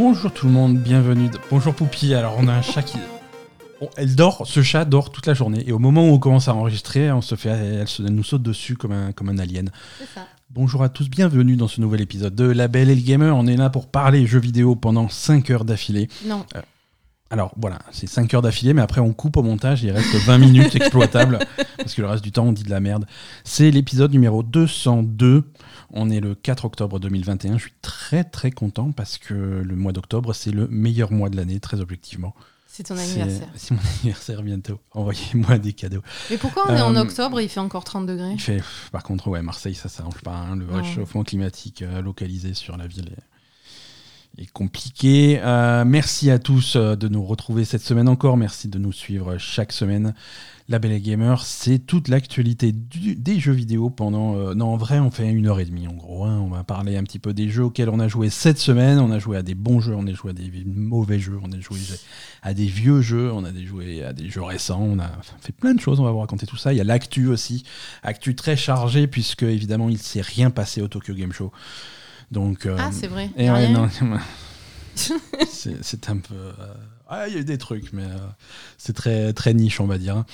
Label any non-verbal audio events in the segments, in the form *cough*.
Bonjour tout le monde, bienvenue. Bonjour Poupie. Alors on a un chat qui. Bon, elle dort, ce chat dort toute la journée. Et au moment où on commence à enregistrer, on se fait, elle, se- elle nous saute dessus comme un, comme un alien. C'est ça. Bonjour à tous, bienvenue dans ce nouvel épisode de La Belle et le Gamer. On est là pour parler jeux vidéo pendant 5 heures d'affilée. Non, Alors voilà, c'est 5 heures d'affilée, mais après on coupe au montage, il reste 20 minutes *laughs* exploitables, parce que le reste du temps on dit de la merde. C'est l'épisode numéro 202, on est le 4 octobre 2021, je suis très très content parce que le mois d'octobre c'est le meilleur mois de l'année, très objectivement. c'est ton anniversaire. C'est mon *laughs* anniversaire bientôt, envoyez-moi des cadeaux. Mais pourquoi on est en Euh, octobre et il fait encore 30 degrés Il fait, par contre, ouais, Marseille ça s'arrange pas, hein, le Non. réchauffement climatique euh, localisé sur la ville est, est compliqué. Euh, merci à tous de nous retrouver cette semaine encore. Merci de nous suivre chaque semaine. La Belle et Gamer, c'est toute l'actualité des jeux vidéo pendant. euh, non, en vrai, on fait une heure et demie en gros. hein. On va parler un petit peu des jeux auxquels on a joué cette semaine. On a joué à des bons jeux, on a joué à des mauvais jeux, on a joué à des vieux jeux, on a joué à des jeux récents. On a fait plein de choses. On va vous raconter tout ça. Il y a l'actu aussi, actu très chargée puisque évidemment il s'est rien passé au Tokyo Game Show. Donc. euh, Ah, c'est vrai. et ouais, non, *laughs* c'est un peu. euh, ah, il y a eu des trucs, mais euh, c'est très, très niche, on va dire.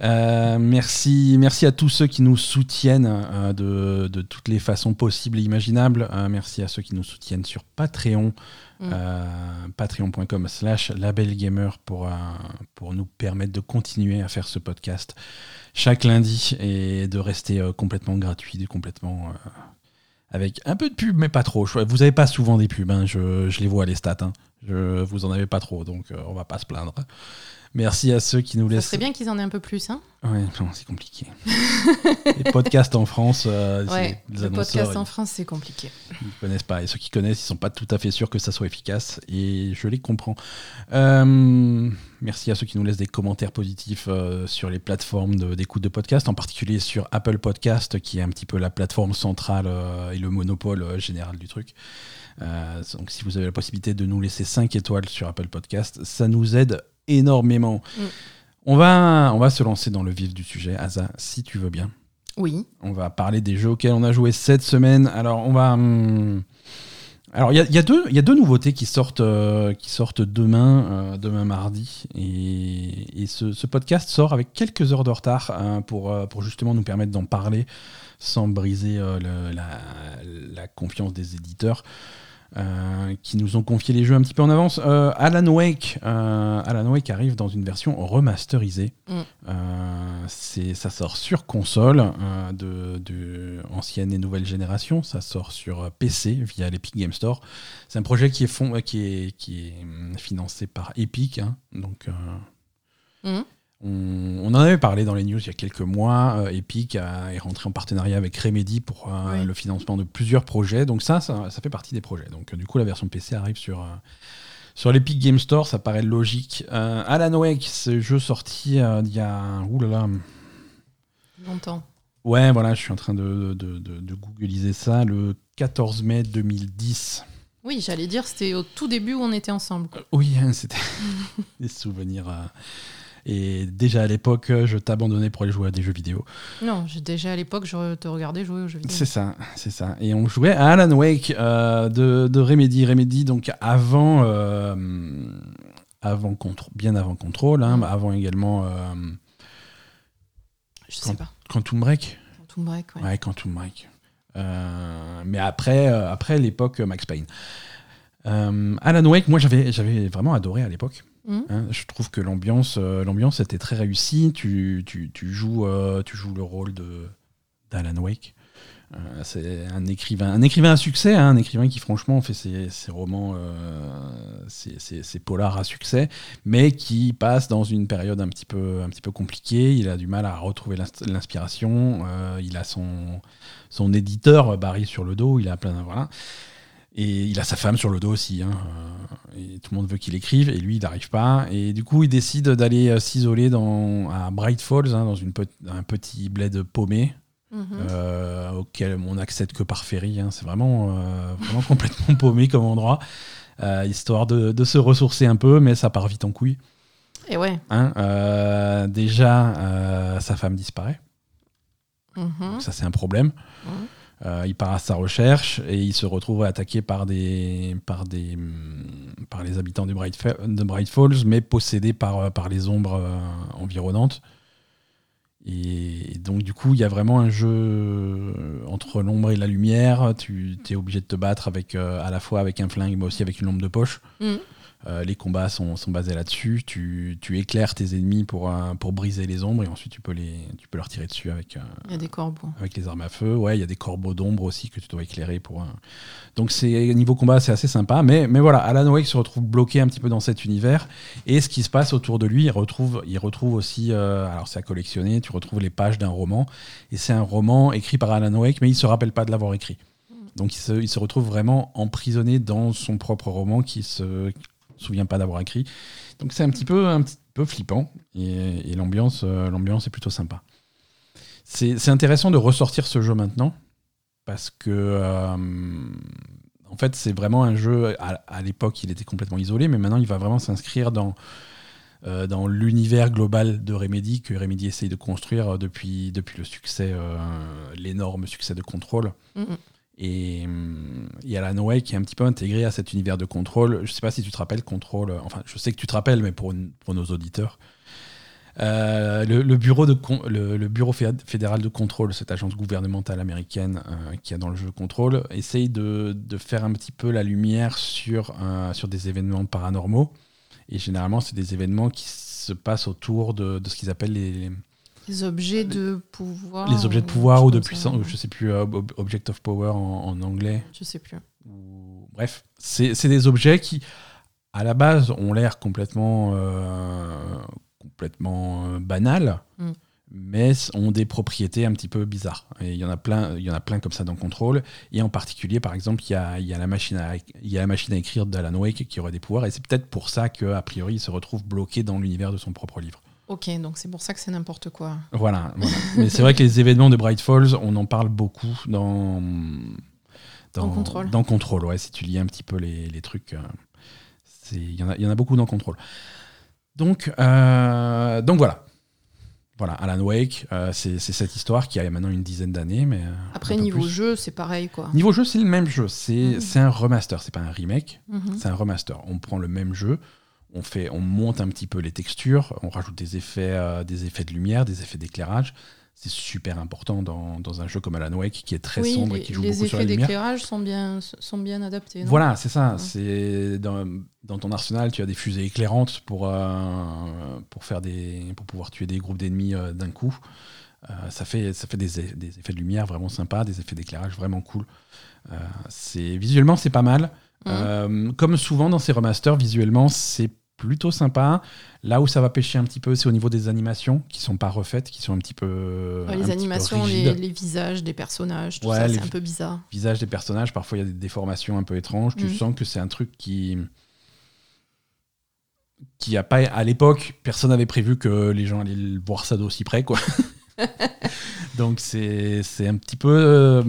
Euh, merci, merci à tous ceux qui nous soutiennent euh, de, de toutes les façons possibles et imaginables. Euh, merci à ceux qui nous soutiennent sur Patreon, Mm. patreon.com slash labelgamer pour, pour nous permettre de continuer à faire ce podcast chaque lundi et de rester complètement gratuit, complètement avec un peu de pub, mais pas trop. Vous n'avez pas souvent des pubs, hein, je, je les vois les stats. hein. Je, vous en avez pas trop, donc euh, on va pas se plaindre. Merci à ceux qui nous Ça laissent. serait bien qu'ils en aient un peu plus. Hein Ouais, non, *laughs* c'est compliqué. les podcasts en France, euh, c'est- ouais, les le podcast en France, c'est compliqué. ils ne connaissent pas. Et ceux qui connaissent, ils sont pas tout à fait sûrs que ça soit efficace. Et je les comprends. Euh, merci à ceux qui nous laissent des commentaires positifs euh, sur les plateformes de- d'écoute de, podcast, en particulier sur Apple Podcast, qui est un petit peu la plateforme centrale et le monopole général du truc. Euh, donc si vous avez la possibilité de nous laisser 5 étoiles sur Apple Podcast, ça nous aide énormément. Mm. On, va, on va se lancer dans le vif du sujet. Asa, si tu veux bien. Oui. On va parler des jeux auxquels on a joué cette semaine. Alors, on va. hum, Alors, il y a, y a y a deux nouveautés qui sortent, euh, qui sortent demain, euh, demain mardi. Et, et ce, ce podcast sort avec quelques heures de retard hein, pour, euh, pour justement nous permettre d'en parler sans briser le- la, la confiance des éditeurs. Euh, qui nous ont confié les jeux un petit peu en avance. Euh, Alan Wake, euh, Alan Wake arrive dans une version remasterisée. Mm. C'est, ça sort sur console de, de ancienne et nouvelle génération. Ça sort sur PC via l'Epic Game Store. C'est un projet qui est, fond, qui est, qui est hum, financé par Epic. hein. donc, Mhm. On, on en avait parlé dans les news il y a quelques mois. Euh, Epic a- est rentré en partenariat avec Remedy pour euh, Oui. le financement de plusieurs projets. Donc ça, ça, ça fait partie des projets. Donc euh, du coup, la version PC arrive sur, sur l'Epic Game Store. Ça paraît logique. Alan Wake, ce jeu sorti il y a... Ouh là là. Longtemps. Ouais, voilà, je suis en train de, de, de, de googliser ça. Le 14 mai 2010. Oui, j'allais dire, c'était au tout début où on était ensemble. Oui, *laughs* c'était des souvenirs. Et déjà à l'époque, euh, je t'abandonnais pour aller jouer à des jeux vidéo. Non, déjà à l'époque, je te regardais jouer aux jeux vidéo. C'est ça, c'est ça. Et on jouait à Alan Wake euh, de, de Remedy. Remedy, donc avant, euh, avant bien avant Control, hein, Mm. avant également euh, Je sais pas. Quantum Break. Quantum Break, ouais. Ouais, Quantum Break. Mais après, après l'époque Max Payne. Alan Wake, moi j'avais, j'avais vraiment adoré à l'époque. Mhm. Hein, je trouve que l'ambiance, euh, l'ambiance était très réussie. Tu, tu, tu joues, euh, tu joues le rôle de d'Alan Wake. Euh, c'est un écrivain, un écrivain à succès, hein, un écrivain qui franchement fait ses, romans, ses, ses- polars à succès, mais qui passe dans une période un petit peu, un petit peu compliquée. Il a du mal à retrouver l'ins- l'inspiration. il a son, son éditeur Barry sur le dos. Il a plein, voilà. Et il a sa femme sur le dos aussi. hein, euh, et tout le monde veut qu'il écrive, et lui, il n'arrive pas. Et du coup, il décide d'aller euh, s'isoler dans, à Bright Falls, hein, dans une pe- un petit bled paumé, Mhm. euh, auquel on n'accède que par ferry. hein. C'est vraiment, euh, vraiment *laughs* complètement paumé comme endroit, euh, histoire de, de se ressourcer un peu, mais ça part vite en couille. Et ouais. hein. Déjà, sa femme disparaît. Mhm. Donc ça, c'est un problème. Mhm. Euh, il part à sa recherche et il se retrouve attaqué par, des, par, des, hum, par les habitants de Bright, de Bright Falls, mais possédé par, euh, par les ombres euh, environnantes. Et donc, du coup, il y a vraiment un jeu entre l'ombre et la lumière. Tu es obligé de te battre avec, à la fois avec un flingue, mais aussi avec une lampe de poche. Mm. Euh, les combats sont, basés là-dessus. Tu, éclaires tes ennemis pour, euh, pour briser les ombres et ensuite tu peux, les, tu peux leur tirer dessus avec, euh, il y a des corbeaux. avec les armes à feu. Ouais, il y a des corbeaux d'ombre aussi que tu dois éclairer. pour Donc c'est niveau combat, c'est assez sympa. Mais, mais voilà, Alan Wake se retrouve bloqué un petit peu dans cet univers. Et ce qui se passe autour de lui, il retrouve, il retrouve aussi, alors c'est à collectionner, tu retrouves les pages d'un roman. Et c'est un roman écrit par Alan Wake, mais il se rappelle pas de l'avoir écrit. Hmm. Donc il se, il se, retrouve vraiment emprisonné dans son propre roman qui se souviens pas d'avoir écrit. Donc c'est un petit peu, un petit peu flippant et, l'ambiance, euh, l'ambiance est plutôt sympa. C'est intéressant de ressortir ce jeu maintenant parce que euh, en fait c'est vraiment un jeu. À, l'époque il était complètement isolé, mais maintenant il va vraiment s'inscrire dans euh, dans l'univers global de Remedy que Remedy essaye de construire depuis, depuis le succès, l'énorme succès de Control. Et il y a la Noé qui est un petit peu intégré à cet univers de contrôle. Je ne sais pas si tu te rappelles, contrôle. Enfin, je sais que tu te rappelles, mais pour, pour nos auditeurs. Euh, le, bureau de le, bureau fédéral de contrôle, cette agence gouvernementale américaine euh, qui a dans le jeu contrôle, essaye de, de, faire un petit peu la lumière sur, euh, sur des événements paranormaux. Et généralement, c'est des événements qui se passent autour de, de ce qu'ils appellent les, les objets de pouvoir. Les objets de pouvoir ou de puissance, je sais plus, euh, Object of Power en, anglais. Je sais plus. bref, c'est des objets qui, à la base, ont l'air complètement, euh, complètement euh, banals, mm. mais ont des propriétés un petit peu bizarres. Et il y en a plein, il y en a plein comme ça dans Control. Et en particulier, par exemple, il y a, y a, la machine à, il y a la machine à écrire d'Alan Wake qui aurait des pouvoirs. Et c'est peut-être pour ça qu'a priori, il se retrouve bloqué dans l'univers de son propre livre. Ok, donc c'est pour ça que c'est n'importe quoi. Voilà. *laughs* Mais c'est vrai que les événements de Bright Falls, on en parle beaucoup dans. Dans, Control. Dans Control, ouais. Si tu lis un petit peu les, les trucs. Euh, il y, en a, y en a beaucoup dans Control. Donc, euh, donc voilà. Voilà, Alan Wake, euh, c'est cette histoire qui a maintenant une dizaine d'années. mais Après, niveau jeu, c'est pareil. quoi. Niveau jeu, c'est le même jeu. C'est mhm. un remaster, c'est pas un remake, mhm. c'est un remaster. On prend le même jeu, on, fait, on monte un petit peu les textures, on rajoute des effets, euh, des effets de lumière, des effets d'éclairage. C'est super important dans, dans, un jeu comme Alan Wake qui est très sombre et qui joue beaucoup sur la lumière. Les effets d'éclairage sont bien, sont bien adaptés. voilà, c'est ça. C'est dans, dans, ton arsenal, tu as des fusées éclairantes pour, euh, pour, faire des, pour pouvoir tuer des groupes d'ennemis euh, d'un coup. ça fait, ça fait des, des, effets de lumière vraiment sympas, des effets d'éclairage vraiment cool. c'est visuellement, c'est pas mal. Mmh. comme souvent dans ces remasters, visuellement, c'est plutôt sympa. Là où ça va pêcher un petit peu, c'est au niveau des animations qui sont pas refaites, qui sont un petit peu. les animations, les, visages des personnages, tout ça, c'est un peu bizarre. Visages des personnages, parfois il y a des déformations un peu étranges. Tu mm. sens que c'est un truc qui. qui a pas. À l'époque, personne n'avait prévu que les gens allaient voir ça d'aussi près, quoi. *laughs* Donc c'est un petit peu euh,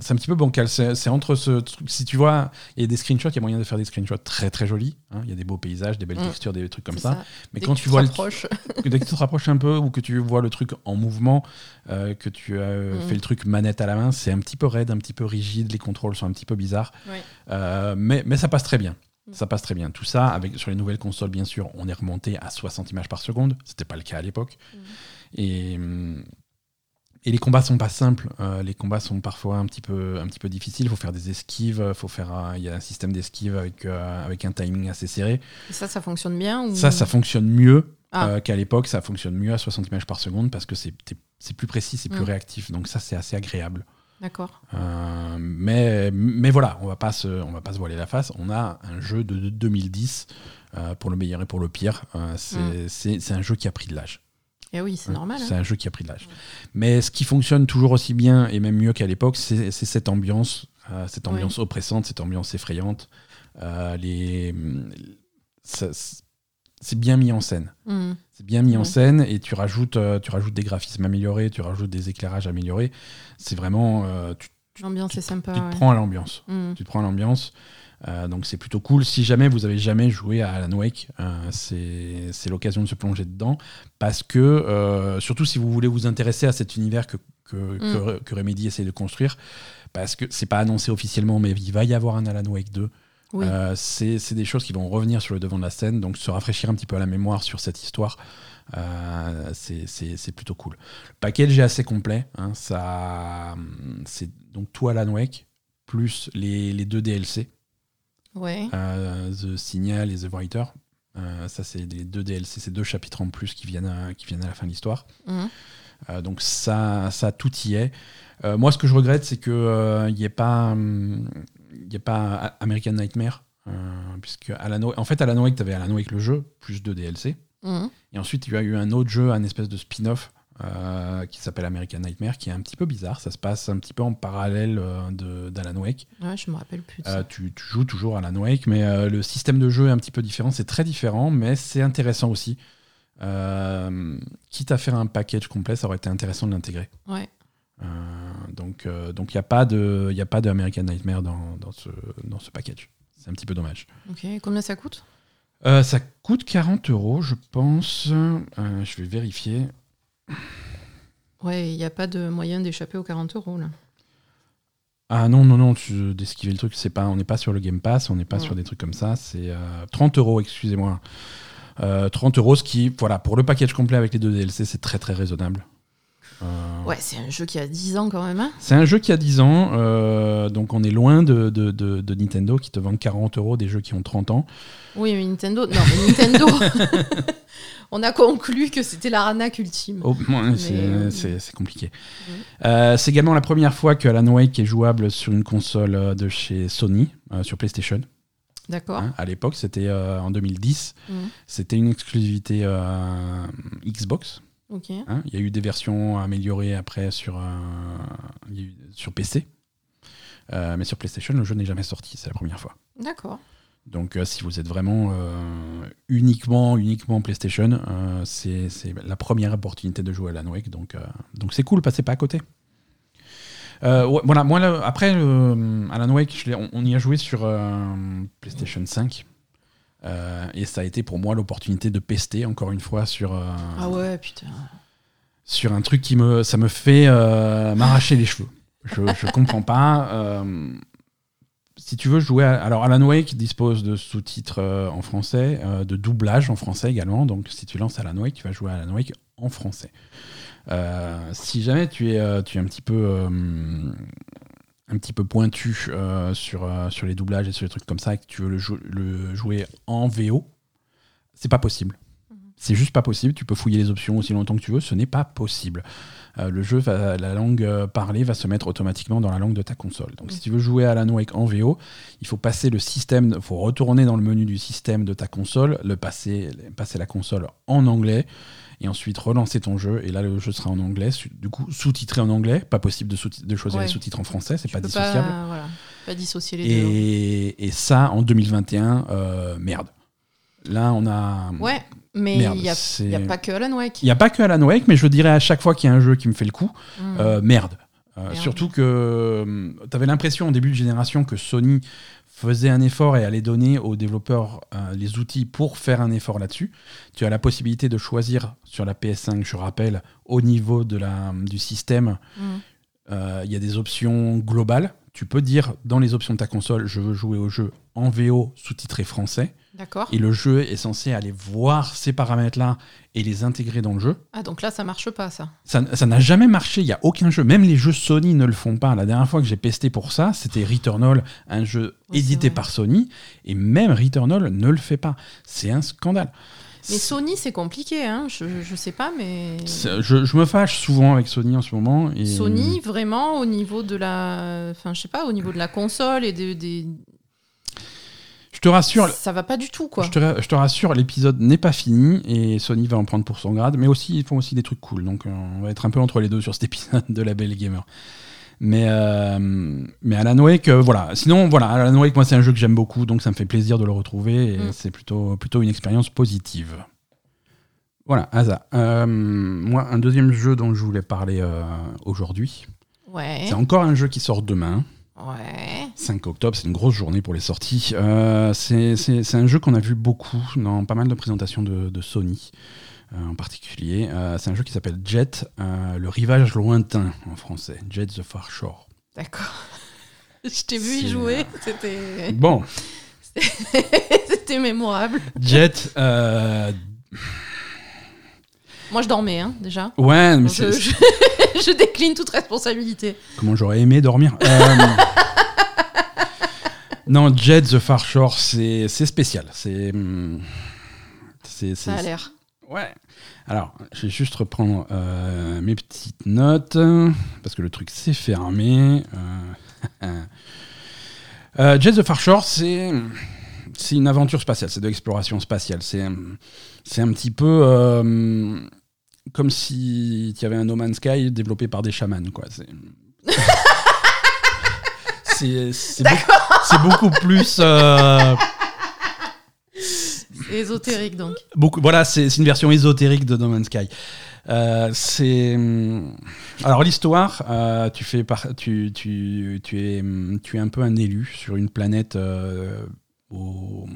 c'est un petit peu bancal. C'est entre ce truc. Si tu vois, il y a des screenshots, il y a moyen de faire des screenshots très très jolis. Hein. Il y a des beaux paysages, des belles mm. textures, des trucs comme ça. Mais quand tu, vois le, *laughs* dès que tu te rapproches un peu ou que tu vois le truc en mouvement, euh, que tu as mm. fait le truc manette à la main, c'est un petit peu raide, un petit peu rigide. Les contrôles sont un petit peu bizarres, euh, mais mais ça passe très bien. Mm. Ça passe très bien. Tout ça, avec, sur les nouvelles consoles, bien sûr, on est remonté à 60 images par seconde. C'était pas le cas à l'époque. Et, et les combats sont pas simples. Euh, les combats sont parfois un petit peu, un petit peu difficiles. Il faut faire des esquives. Faut faire, euh, il y a un système d'esquive avec, euh, avec un timing assez serré. Et ça, ça fonctionne bien Ça, ça fonctionne mieux ah. qu'à l'époque. Ça fonctionne mieux à 60 images par seconde parce que c'est plus précis, c'est plus mm. réactif. Donc ça, c'est assez agréable. D'accord. mais, mais voilà, on va pas se, on va pas se voiler la face. On a un jeu de 2010 pour le meilleur et pour le pire. C'est un jeu qui a pris de l'âge. Eh oui, c'est normal. C'est hein. un jeu qui a pris de l'âge. Mais ce qui fonctionne toujours aussi bien et même mieux qu'à l'époque, c'est cette ambiance, euh, cette ambiance oppressante, cette ambiance effrayante. Euh, les, c'est bien mis en scène. Mmh. C'est bien mis en scène et tu rajoutes, euh, tu rajoutes des graphismes améliorés, tu rajoutes des éclairages améliorés. C'est vraiment. L'ambiance est sympa. Tu te prends à l'ambiance. Mmh. Tu te prends à l'ambiance. Donc c'est plutôt cool. Si jamais vous avez jamais joué à Alan Wake, c'est l'occasion de se plonger dedans. Parce que, surtout si vous voulez vous intéresser à cet univers que, que, mm. que, Remedy essaie de construire, parce que c'est pas annoncé officiellement, mais il va y avoir un Alan Wake 2. c'est des choses qui vont revenir sur le devant de la scène, donc se rafraîchir un petit peu à la mémoire sur cette histoire. Euh, c'est plutôt cool. Le package est assez complet. Hein, ça, c'est donc tout Alan Wake plus les, les deux DLC. Ouais. Euh, The Signal et The Writer. Euh, ça, c'est les deux DLC, c'est deux chapitres en plus qui viennent à, qui viennent à la fin de l'histoire. Mhm. donc ça, ça, tout y est. moi, ce que je regrette, c'est qu'il n'y ait pas, hum, il ait pas American Nightmare. puisque Alan en fait, Alan Wake, tu avais Alan Wake le jeu, plus deux DLC. Mhm. Et ensuite, il y a eu un autre jeu, un espèce de spin-off euh, qui s'appelle American Nightmare, qui est un petit peu bizarre. Ça se passe un petit peu en parallèle euh, d'Alan Wake. Ouais, je me rappelle plus. Euh, tu, joues toujours Alan Wake, mais le système de jeu est un petit peu différent. C'est très différent, mais c'est intéressant aussi. quitte à faire un package complet, ça aurait été intéressant de l'intégrer. Ouais. donc, donc il n'y a pas de, il a pas de American Nightmare dans, dans, ce, dans ce package. C'est un petit peu dommage. Ok. Combien ça coûte? Euh, ça coûte 40 euros, je pense. Euh, je vais vérifier. Ouais, il n'y a pas de moyen d'échapper aux 40 euros là. Ah non, non, non, d'esquiver le truc, c'est pas, on n'est pas sur le Game Pass, on n'est pas sur des trucs comme ça, c'est 30 euh, euros, excusez-moi. 30 euros, ce qui, voilà, pour le package complet avec les deux DLC, c'est très très raisonnable. Euh, ouais, c'est un jeu qui a 10 ans quand même. Hein. c'est un jeu qui a 10 ans, euh, donc on est loin de, de, de, Nintendo qui te vend 40 euros des jeux qui ont 30 ans. Oui, mais Nintendo, non, mais Nintendo, *laughs* on a conclu que c'était l'arnaque ultime. Oh, c'est compliqué. Euh, c'est également la première fois que Alan Wake est jouable sur une console de chez Sony, sur PlayStation. D'accord. Hein, à l'époque, c'était en 2010. Mmh. C'était une exclusivité Xbox. Hein, il y a eu des versions améliorées après sur, sur PC. Euh, mais sur PlayStation, le jeu n'est jamais sorti, c'est la première fois. D'accord. Donc euh, si vous êtes vraiment euh, uniquement, uniquement PlayStation, c'est la première opportunité de jouer à Alan Wake. Donc donc c'est cool, passez pas à côté. voilà, moi après Alan Wake, on, on, y a joué sur PlayStation 5. Euh, et ça a été pour moi l'opportunité de pester encore une fois sur. Euh, ah ouais, putain. Sur un truc qui me, ça me fait euh, m'arracher les cheveux. Je, je comprends pas. si tu veux jouer, alors Alan Wake dispose de sous-titres en français, de doublage en français également. Donc si tu lances Alan Wake, tu vas jouer à Alan Wake en français. si jamais tu es, tu es un petit peu un petit peu pointu euh, sur, euh, sur les doublages et sur les trucs comme ça et que tu veux le, le jouer en VO, c'est pas possible. Mhm. C'est juste pas possible. Tu peux fouiller les options aussi longtemps que tu veux, ce n'est pas possible. Euh, le jeu, va, la langue parlée va se mettre automatiquement dans la langue de ta console. Donc, si tu veux jouer à Alan Wake en VO, il faut passer le système, il faut retourner dans le menu du système de ta console, le passer, passer la console en anglais et ensuite relancer ton jeu. Et là, le jeu sera en anglais, du coup sous-titré en anglais. Pas possible de, de choisir les sous-titres en français, c'est pas dissociable. Pas, voilà, pas dissocier les et, deux. Et ça, en 2021, euh, merde. Là, on a. Ouais, mais il n'y a, pas que Alan Wake. Il n'y a pas que Alan Wake, mais je dirais à chaque fois qu'il y a un jeu qui me fait le coup, hmm. euh, merde. Euh, surtout que tu avais l'impression en début de génération que Sony faisait un effort et allait donner aux développeurs euh, les outils pour faire un effort là-dessus. Tu as la possibilité de choisir sur la PS5, je rappelle, au niveau de la, du système, mm. euh, il y a des options globales. Tu peux dire dans les options de ta console, je veux jouer au jeu en VO sous-titré français. D'accord. Et le jeu est censé aller voir ces paramètres-là et les intégrer dans le jeu. Ah, donc là, ça marche pas, ça Ça n'a jamais marché. Il n'y a aucun jeu. Même les jeux Sony ne le font pas. La dernière fois que j'ai pesté pour ça, c'était Returnal, un jeu édité par Sony. Et même Returnal ne le fait pas. C'est un scandale. Mais Sony, c'est compliqué, hein je, je sais pas, mais. Je, je, me fâche souvent avec Sony en ce moment. Et... Sony, vraiment, au niveau de la. Enfin, je sais pas, au niveau de la console et des, je te rassure. Ça va pas du tout, quoi. Je te, je te rassure, l'épisode n'est pas fini et Sony va en prendre pour son grade, mais aussi ils font aussi des trucs cool. Donc euh, on va être un peu entre les deux sur cet *laughs* épisode de la Belle Gamer. Mais, euh, mais Alan Wake, euh, voilà. Sinon, voilà, Alan Wake, moi, c'est un jeu que j'aime beaucoup, donc ça me fait plaisir de le retrouver et mm. c'est plutôt, plutôt une expérience positive. Voilà, Asa. moi, un deuxième jeu dont je voulais parler aujourd'hui. Ouais. C'est encore un jeu qui sort demain. Ouais. 5 octobre, c'est une grosse journée pour les sorties. Euh, c'est c'est un jeu qu'on a vu beaucoup dans pas mal de présentations de, de Sony. Euh, en particulier, Euh, c'est un jeu qui s'appelle Jet, euh, le rivage lointain en français, Jet the Far Shore. D'accord. *laughs* Je t'ai vu y jouer, c'était *laughs* Bon, *laughs* c'était mémorable. Jet, Moi, je dormais, hein, déjà. ouais, mais Je, c'est- je- je décline toute responsabilité. Comment j'aurais aimé dormir. Euh, non, Jet the Far Shore, c'est spécial. C'est. hum, c'est- Ça a l'air. Ouais. Alors, je vais juste reprendre euh, mes petites notes, parce que le truc s'est fermé. Euh, *laughs* euh, Jet the Far Shore, c'est c'est une aventure spatiale, c'est de l'exploration spatiale. C'est c'est un petit peu euh, comme si il y avait un No Man's Sky développé par des chamans, quoi. C'est *laughs* c'est c'est beaucoup, c'est beaucoup plus. euh, ésotérique, donc. Voilà, c'est une version ésotérique de No Man's Sky. Euh, c'est hum, alors l'histoire. euh, tu fais par, tu es hum, tu es un peu un élu sur une planète euh, au-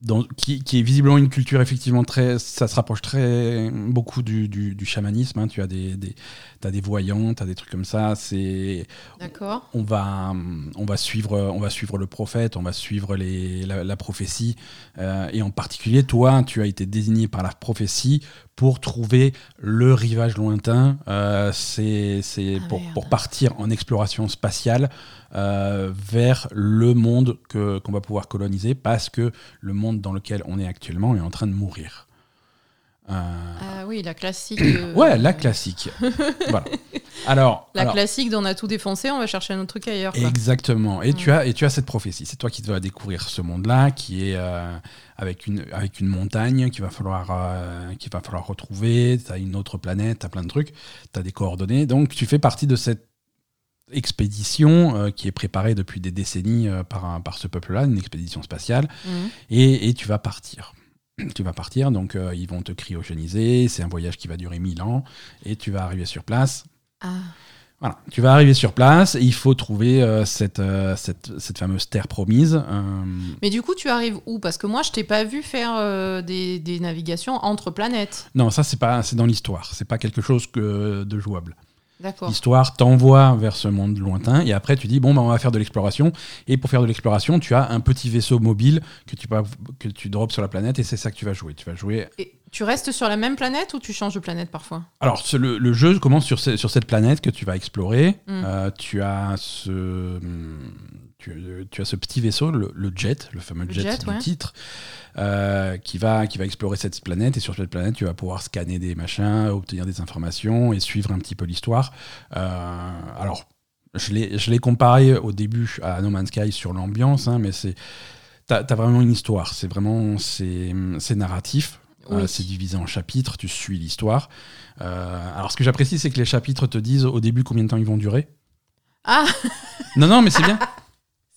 dans- qui, qui est visiblement une culture effectivement très. Ça se rapproche très beaucoup du, du, du chamanisme. hein. Tu as des, des t'as des voyants, t'as des trucs comme ça. C'est D'accord. on va, on va suivre, on va suivre le prophète, on va suivre les, la, la prophétie, euh, et en particulier toi, tu as été désigné par la prophétie pour trouver le rivage lointain. Euh, c'est c'est Ah, pour, pour partir en exploration spatiale euh, vers le monde que qu'on va pouvoir coloniser, parce que le monde dans lequel on est actuellement est en train de mourir. Euh, Ah oui, la classique. euh, ouais, la classique. *laughs* voilà. Alors, La alors- classique d'on a tout défoncé, on va chercher un autre truc ailleurs. quoi. Exactement. Et, tu as, et tu as cette prophétie. C'est toi qui vas découvrir ce monde-là, qui est euh, avec, une, avec une montagne qu'il va, falloir, euh, qu'il va falloir retrouver. Tu as une autre planète, tu as plein de trucs, tu as des coordonnées. Donc tu fais partie de cette expédition euh, qui est préparée depuis des décennies par, un- par ce peuple-là, une expédition spatiale. Mhm. Et, et tu vas partir. *clears throat* Tu vas partir, donc euh, ils vont te cryogéniser. C'est un voyage qui va durer 1000 ans. Et tu vas arriver sur place. Ah, Voilà, tu vas arriver sur place et il faut trouver euh, cette, euh, cette, cette fameuse terre promise. euh, Mais du coup, tu arrives où? Parce que moi, je t'ai pas vu faire des, des navigations entre planètes. non, ça c'est pas c'est dans l'histoire, c'est pas quelque chose que de jouable. L'histoire t'envoie vers ce monde lointain et après tu dis bon ben on va faire de l'exploration et pour faire de l'exploration tu as un petit vaisseau mobile que tu que tu drops sur la planète et c'est ça que tu vas jouer. Tu vas jouer. Et tu restes sur la même planète ou tu changes de planète parfois? Alors le, le jeu commence sur, ce- sur cette planète que tu vas explorer. Mm. Euh, tu as ce tu, tu as ce petit vaisseau, le, le jet, le fameux Le jet, jet, du ouais. titre, euh, qui, va, qui va explorer cette planète. Et sur cette planète, tu vas pouvoir scanner des machins, obtenir des informations et suivre un petit peu l'histoire. Euh, alors, je l'ai comparé au début à No Man's Sky sur l'ambiance, hein, mais c'est t'as as vraiment une histoire. C'est vraiment c'est narratif. Euh, c'est divisé en chapitres, tu suis l'histoire. Alors, ce que j'apprécie, c'est que les chapitres te disent au début combien de temps ils vont durer. Ah, Non, non, mais c'est bien. *laughs*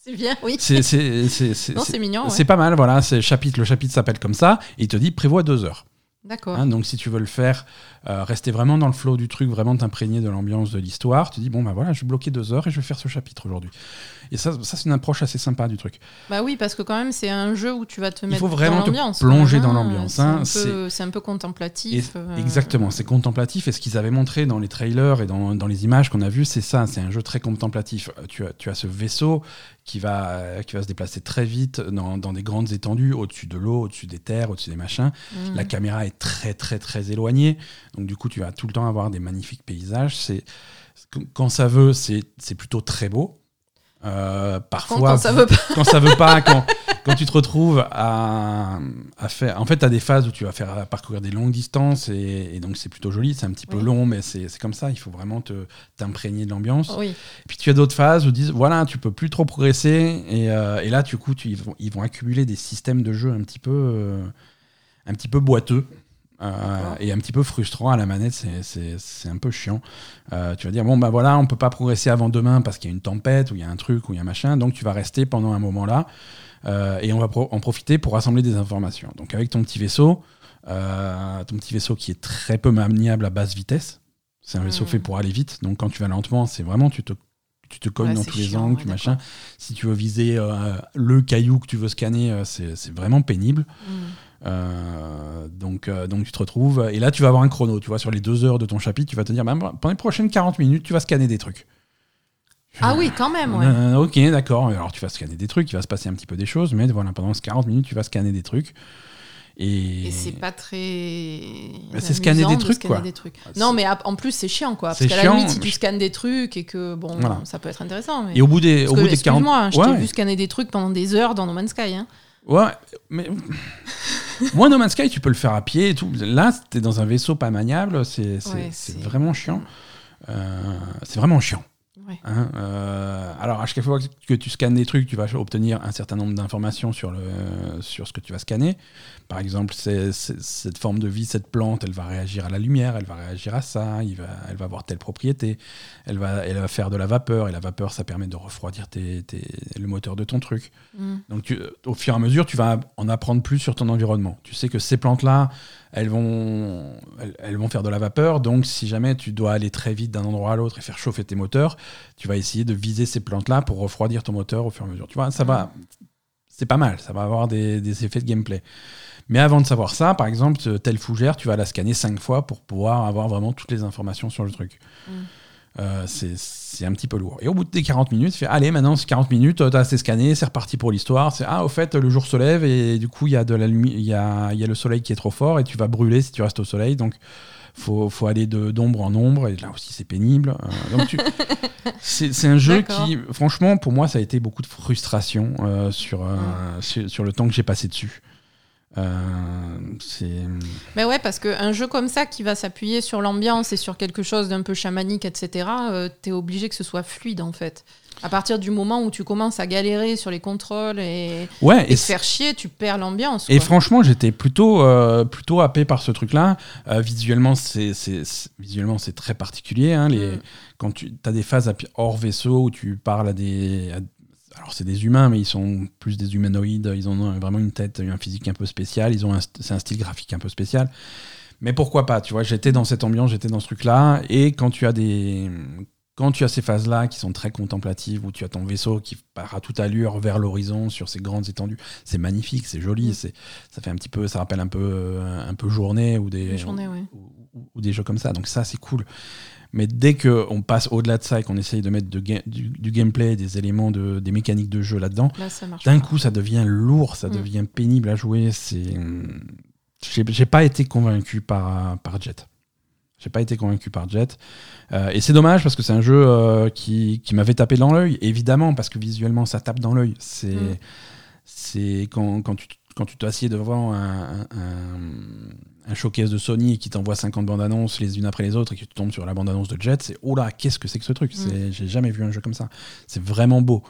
c'est bien, oui. C'est c'est- c'est- *laughs* c'est- Non, c'est- c'est mignon. ouais. c'est pas mal, voilà. C'est chapitre, le chapitre s'appelle comme ça, et il te dit prévois deux heures. D'accord. hein. donc si tu veux le faire, euh, rester vraiment dans le flow du truc, vraiment t'imprégner de l'ambiance de l'histoire, tu dis bon bah voilà, je vais bloquer deux heures et je vais faire ce chapitre aujourd'hui. Et ça, ça c'est une approche assez sympa du truc. Bah oui, parce que quand même, c'est un jeu où tu vas te mettre faut vraiment dans te plonger dans hein. l'ambiance, C'est hein. un C'est- un peu Et- contemplatif. euh, Exactement, c'est contemplatif. Et ce qu'ils avaient montré dans les trailers et dans, dans les images qu'on a vues, c'est ça. C'est un jeu très contemplatif. Euh, Tu as, tu as ce vaisseau qui va, euh, qui va se déplacer très vite dans, dans des grandes étendues, au-dessus de l'eau, au-dessus des terres, au-dessus des machins. mhm. La caméra est très, très, très éloignée. Donc, du coup, tu vas tout le temps avoir des magnifiques paysages. C'est, quand ça veut, c'est, c'est plutôt très beau. Euh, parfois, quand ça veut pas. quand ça veut pas, quand, quand tu te retrouves à, à faire. En fait, tu as des phases où tu vas faire parcourir des longues distances et, et donc c'est plutôt joli. C'est un petit peu Oui. long, mais c'est comme ça. Il faut vraiment t'imprégner de l'ambiance. Oui. Puis tu as d'autres phases où disent voilà, tu peux plus trop progresser et, euh, et là, du coup, tu, ils, vont, ils vont accumuler des systèmes de jeu un petit peu, euh, un petit peu boiteux. Euh, et un petit peu frustrant à la manette, c'est- un peu chiant. Euh, tu vas dire bon bah voilà, on peut pas progresser avant demain parce qu'il y a une tempête ou il y a un truc ou il y a un machin, donc tu vas rester pendant un moment là euh, et on va pro- en profiter pour rassembler des informations. Donc avec ton petit vaisseau, ton petit vaisseau qui est très peu maniable à basse vitesse, c'est un vaisseau Mm. fait pour aller vite, donc quand tu vas lentement, c'est vraiment tu te tu te cognes Ouais, dans tous les chiant, angles, ouais, tu machin. Si tu veux viser le caillou que tu veux scanner, c'est vraiment pénible. Mm. Euh, donc, euh, donc tu te retrouves. Et là, tu vas avoir un chrono. Tu vois, sur les deux heures de ton chapitre, tu vas te dire bah, pendant les prochaines 40 minutes, tu vas scanner des trucs. Ah oui, quand même, ouais. Euh, ok, d'accord. Alors, tu vas scanner des trucs, il va se passer un petit peu des choses, mais voilà, pendant ces 40 minutes, tu vas scanner des trucs. Et, Et c'est pas très. Bah, c'est scanner des de trucs, scanner quoi. des trucs. Non, mais en plus, c'est chiant, quoi. Parce qu'à la limite, si tu scannes des trucs et que, bon, Voilà. ça peut être intéressant. Mais... Et au bout des, Parce au que, bout des 40 excuse-moi, hein, je t'ai vu scanner des trucs pendant des heures dans No Man's Sky. Hein. Ouais, mais moi, No Man's Sky, tu peux le faire à pied et tout. Là, t'es dans un vaisseau pas maniable, c'est Ouais, vraiment chiant. Euh, c'est vraiment chiant. Ouais. hein. Euh, alors, à chaque fois que tu scannes des trucs, tu vas obtenir un certain nombre d'informations sur, le, sur ce que tu vas scanner. Par exemple, c'est- c'est- cette forme de vie, cette plante, elle va réagir à la lumière, elle va réagir à ça, il va, elle va avoir telle propriété, elle va, elle va faire de la vapeur, et la vapeur, ça permet de refroidir tes- tes- le moteur de ton truc. Mm. Donc, tu- au fur et à mesure, tu vas en apprendre plus sur ton environnement. Tu sais que ces plantes-là, elles vont, elles, elles vont faire de la vapeur. Donc, si jamais tu dois aller très vite d'un endroit à l'autre et faire chauffer tes moteurs, tu vas essayer de viser ces plantes-là pour refroidir ton moteur au fur et à mesure. Tu vois, ça va, c'est pas mal. Ça va avoir des, des effets de gameplay. Mais avant de savoir ça, par exemple, telle fougère, tu vas la scanner cinq fois pour pouvoir avoir vraiment toutes les informations sur le truc. Mm. Euh, c'est c'est un petit peu lourd. Et au bout des 40 minutes, tu fais Allez, maintenant, c'est 40 minutes, t'as assez scanné, c'est reparti pour l'histoire. C'est Ah, au fait, le jour se lève et du coup, il y, a de la y, a, y a le soleil qui est trop fort et tu vas brûler si tu restes au soleil. Donc, faut, faut aller d'ombre en ombre et là aussi, c'est pénible. Euh, donc, tu- *laughs* c'est un jeu qui, franchement, pour moi, ça a été beaucoup de frustration euh, sur, euh, sur, sur le temps que j'ai passé dessus. Euh, c'est. Mais ouais, parce qu'un jeu comme ça qui va s'appuyer sur l'ambiance et sur quelque chose d'un peu chamanique, etc., euh, t'es obligé que ce soit fluide en fait. À partir du moment où tu commences à galérer sur les contrôles et, Ouais, et et te faire chier, tu perds l'ambiance. Et franchement, j'étais plutôt, euh, plutôt happé par ce truc-là. Euh, visuellement, c'est visuellement c'est très particulier. hein, les, Mm. Quand tu as des phases hors vaisseau où tu parles à des. à- alors, c'est des humains, mais ils sont plus des humanoïdes. Ils ont vraiment une tête, un physique un peu spécial. Ils ont c'est un style graphique un peu spécial. Mais pourquoi pas Tu vois, j'étais dans cette ambiance, j'étais dans ce truc-là. Et quand tu as des. Quand tu as ces phases-là qui sont très contemplatives, où tu as ton vaisseau qui part à toute allure vers l'horizon sur ces grandes étendues, c'est magnifique, c'est joli, Mm. c'est ça fait un petit peu, ça rappelle un peu, euh, un peu journée ou des journée, ouais. ou, ou- ou des jeux comme ça. Donc ça, c'est cool. Mais dès que on passe au-delà de ça et qu'on essaye de mettre de ga- du, du gameplay, des éléments, de, des mécaniques de jeu là-dedans, Là, d'un coup, ça devient lourd, ça Mm. devient pénible à jouer. C'est, j'ai pas été convaincu par par Jet. J'ai pas été convaincu par Jet. Euh, et c'est dommage parce que c'est un jeu euh, qui, qui m'avait tapé dans l'œil, évidemment, parce que visuellement, ça tape dans l'œil. C'est Mm. c'est quand, quand tu quand tu t'assieds devant un, un, un showcase de Sony et qui t'envoie 50 bandes annonces les unes après les autres et que tu tombes sur la bande annonce de Jet, c'est oh là, qu'est-ce que c'est que ce truc? C'est- J'ai jamais vu un jeu comme ça. C'est vraiment beau.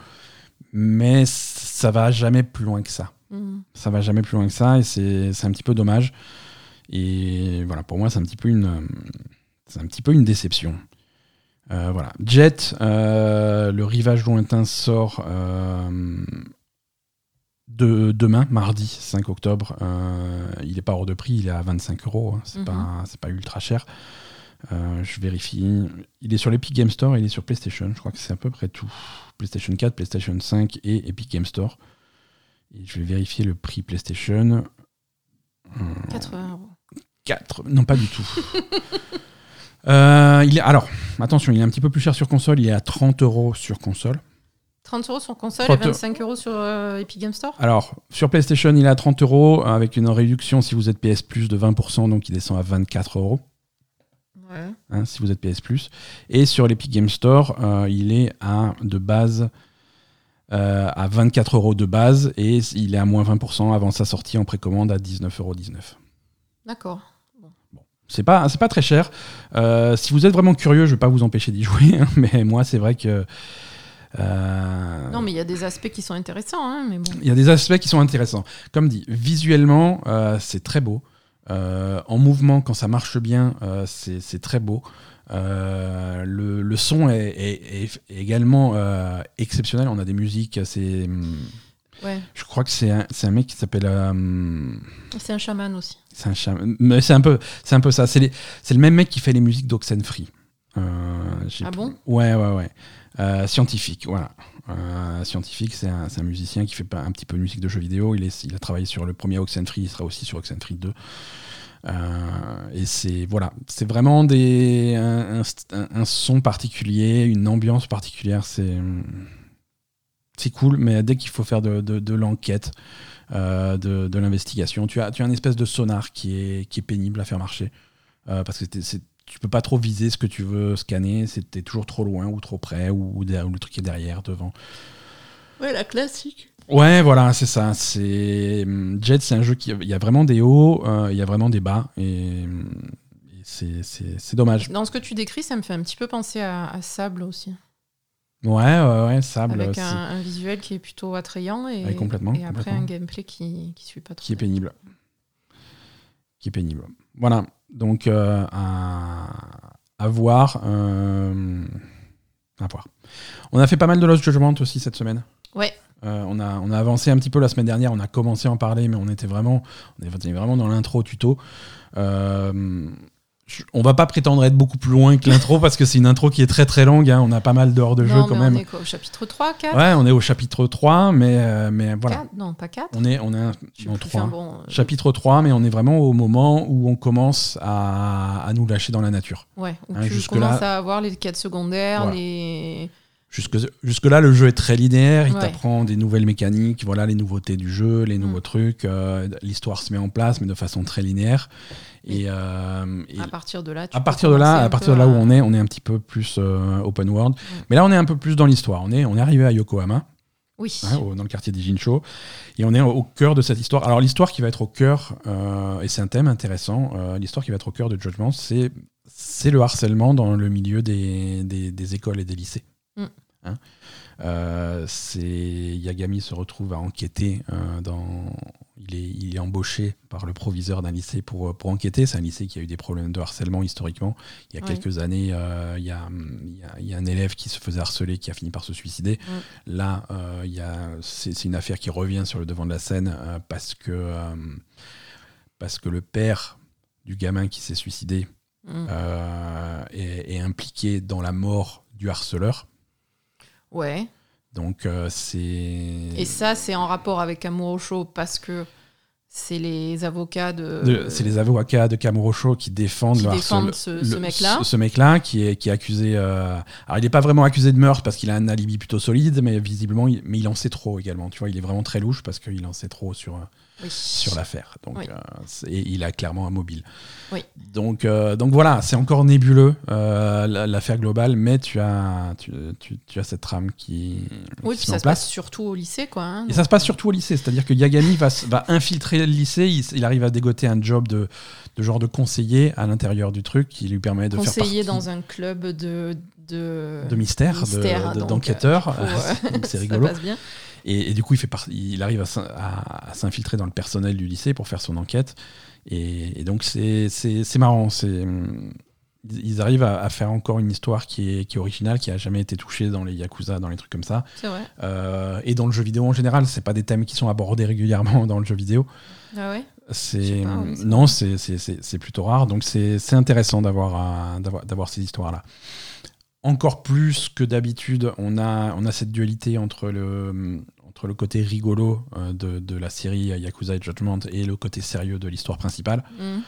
Mais ça va jamais plus loin que ça. Mm. Ça va jamais plus loin que ça et c'est un petit peu dommage. Et voilà, pour moi, c'est un petit peu une, c'est un petit peu une déception. Euh, voilà. Jet, euh, le rivage lointain sort euh, de, demain, mardi 5 octobre. Euh, il est pas hors de prix, il est à 25 euros. hein. C'est Mhm. pas, c'est pas ultra cher. Euh, je vérifie. Il est sur l'Epic Game Store, il est sur PlayStation. Je crois que c'est à peu près tout. PlayStation 4, PlayStation 5 et Epic Game Store. Et je vais vérifier le prix PlayStation. Euh, 80 euros. 4. Non, pas du tout. *laughs* Euh, il est, alors, attention, il est un petit peu plus cher sur console. Il est à 30 euros sur console. 30 euros sur console 30 et 25 euros sur euh, Epic Game Store? Alors, sur PlayStation, il est à 30 euros avec une réduction si vous êtes PS Plus de 20%, donc il descend à 24 euros Ouais. hein, si vous êtes PS Plus. Et sur l'Epic Game Store, euh, il est à de base euh, à 24 euros de base et il est à moins 20% avant sa sortie en précommande à 19,19 euros. D'accord. C'est pas, c'est pas très cher. Si vous êtes vraiment curieux, je vais pas vous empêcher d'y *laughs* jouer, hein, mais moi, c'est vrai que. Euh, Non, mais il y a des aspects qui sont intéressants, hein, mais bon. Il y a des aspects qui sont intéressants. Comme dit, visuellement, euh, c'est très beau. Euh, en mouvement, quand ça marche bien, c'est très beau. Euh, le, le son est, est- est également euh, exceptionnel. On a des musiques, c'est. hum, Ouais. Je crois que c'est un, mec qui s'appelle. euh, C'est un chaman aussi. c'est un chaman. Mais c'est un peu, c'est un peu ça. C'est le même mec qui fait les musiques d'Oxenfree. Ah bon? Ouais, ouais, ouais. Euh, scientifique, voilà. Euh, scientifique, c'est un, un musicien qui fait un petit peu de musique de jeux vidéo. Il, est, il a travaillé sur le premier Oxenfree, il sera aussi sur Oxenfree 2. Euh, et c'est voilà, c'est vraiment des, un, son particulier, une ambiance particulière. C'est c'est cool, mais dès qu'il faut faire de, de- l'enquête, euh, de, de l'investigation, tu as, tu as une espèce de sonar qui est, qui est pénible à faire marcher. Parce que c'est- tu peux pas trop viser ce que tu veux scanner, c'était toujours trop loin ou trop près, ou, le truc est derrière, devant. Ouais, la classique. Ouais, voilà, c'est ça. C'est hum, Jet, c'est un jeu qui il y a vraiment des hauts, euh, il y a vraiment des bas, et, hum, et c'est- c'est c'est dommage. Dans ce que tu décris, ça me fait un petit peu penser à, à Sable aussi. Ouais, ouais, ouais, sable, avec c'est- un, un visuel qui est plutôt attrayant et, Ouais, complètement, et après complètement. un gameplay qui, qui suit pas trop. qui est pénible. Qui est pénible. Voilà, donc euh, à, à voir. euh, à voir. On a fait pas mal de Lost Judgment aussi cette semaine. Ouais. Euh, on, a, on a avancé un petit peu la semaine dernière, on a commencé à en parler, mais on était vraiment, on était vraiment dans l'intro tuto. Euh, on va pas prétendre être beaucoup plus loin que l'intro parce que c'est une intro qui est très très longue. hein. On a pas mal d'heures de jeu quand même. on est quoi, au chapitre 3, 4, Ouais, on est au chapitre 3, mais, euh, mais voilà. Non, pas 4. On est, on est un- Je sais non, plus. 3. Enfin, bon, euh, Chapitre 3, mais on est vraiment au moment où on commence à, à nous lâcher dans la nature. Ouais, où Hein, tu jusque-là- commences à avoir les quêtes secondaires, Voilà. les... Jusque, jusque-là, le jeu est très linéaire, il Ouais. t'apprend des nouvelles mécaniques, voilà les nouveautés du jeu, les nouveaux Mm. trucs, euh, l'histoire se met en place, mais de façon très linéaire. Et, euh, et à partir de là, tu à partir de là, à partir de là où à- on est, on est un petit peu plus euh, open world. Mais là, on est un peu plus dans l'histoire. On est, on est arrivé à Yokohama. Oui. hein, au- dans le quartier d'Ijincho. Et on est au, au cœur de cette histoire. Alors l'histoire qui va être au cœur, euh, et c'est un thème intéressant, l'histoire qui va être au cœur de Judgment, c'est c'est le harcèlement dans le milieu des, des, des écoles et des lycées. Mm. Hein Yagami se retrouve à enquêter euh, dans il est, il est embauché par le proviseur d'un lycée pour, pour enquêter. C'est un lycée qui a eu des problèmes de harcèlement historiquement. Il y a Ouais. quelques années, euh, il, y a, il, y a, il y a un élève qui se faisait harceler qui a fini par se suicider. Là, euh, il y a, c'est, une affaire qui revient sur le devant de la scène euh, parce, que, euh, parce que le père du gamin qui s'est suicidé Mm. euh, est, est impliqué dans la mort du harceleur. Ouais. Donc, euh, c'est. Et ça, c'est en rapport avec Amourosho parce que c'est les avocats de. De- c'est les avocats de Kamurocho qui défendent Qui le défendent ce- mec-là. Ce, ce mec-là qui est, qui est accusé. euh, Alors, il n'est pas vraiment accusé de meurtre parce qu'il a un alibi plutôt solide, mais visiblement, il, mais il en sait trop également. Tu vois, il est vraiment très louche parce qu'il en sait trop sur, euh, Oui. sur l'affaire. Donc, Oui. euh, et il a clairement un mobile. Oui. Donc, euh, donc voilà, c'est encore nébuleux euh, la- l'affaire globale, mais tu as, tu, tu- tu as cette trame qui, Oui, qui puis ça se passe surtout au lycée, quoi. hein, Et ça se passe surtout au lycée, c'est-à-dire que Yagami va, va *laughs* infiltrer le lycée, il, arrive à dégoter un job de, de genre de conseiller à l'intérieur du truc qui lui permet de faire conseiller dans un club de. De, de mystère, d'enquêteur. *laughs* euh, Donc c'est *laughs* ça rigolo. passe bien. Et, et du coup, il, fait par- il arrive à, s'in- à- à s'infiltrer dans le personnel du lycée pour faire son enquête. Et, et donc, c'est, marrant. C'est, ils arrivent à, à faire encore une histoire qui est, qui est originale, qui a jamais été touchée dans les Yakuza, dans les trucs comme ça. Vrai. Euh, et dans le jeu vidéo en général, c'est pas des thèmes qui sont abordés régulièrement *laughs* dans le jeu vidéo. Ah ouais? C'est, non, c'est, plutôt rare. Donc, c'est, intéressant d'avoir, euh, ces histoires-là. Encore plus que d'habitude, on a, cette dualité entre le, côté rigolo euh, de, la série Yakuza Judgment et le côté sérieux de l'histoire principale. Mm.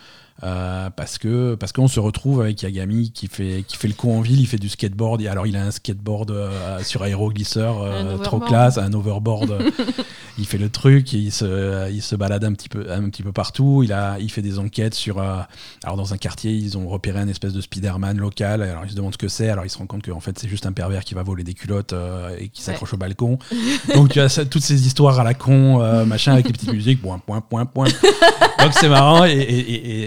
Euh, parce que parce qu'on se retrouve avec Yagami qui fait qui fait le con en ville, il fait du skateboard et alors il a un skateboard euh, sur aéroglisseur euh, trop overboard. classe, un overboard. *laughs* il fait le truc, il se il se balade un petit peu un petit peu partout. Il a il fait des enquêtes sur euh, alors dans un quartier ils ont repéré un espèce de Spider-Man local. Alors il se demande ce que c'est. Alors il se rend compte qu'en fait c'est juste un pervers qui va voler des culottes et qui s'accroche au balcon. Donc tu as ça- toutes ces histoires à la con machin avec les petites *laughs* musiques point point point point. Donc c'est marrant et, et-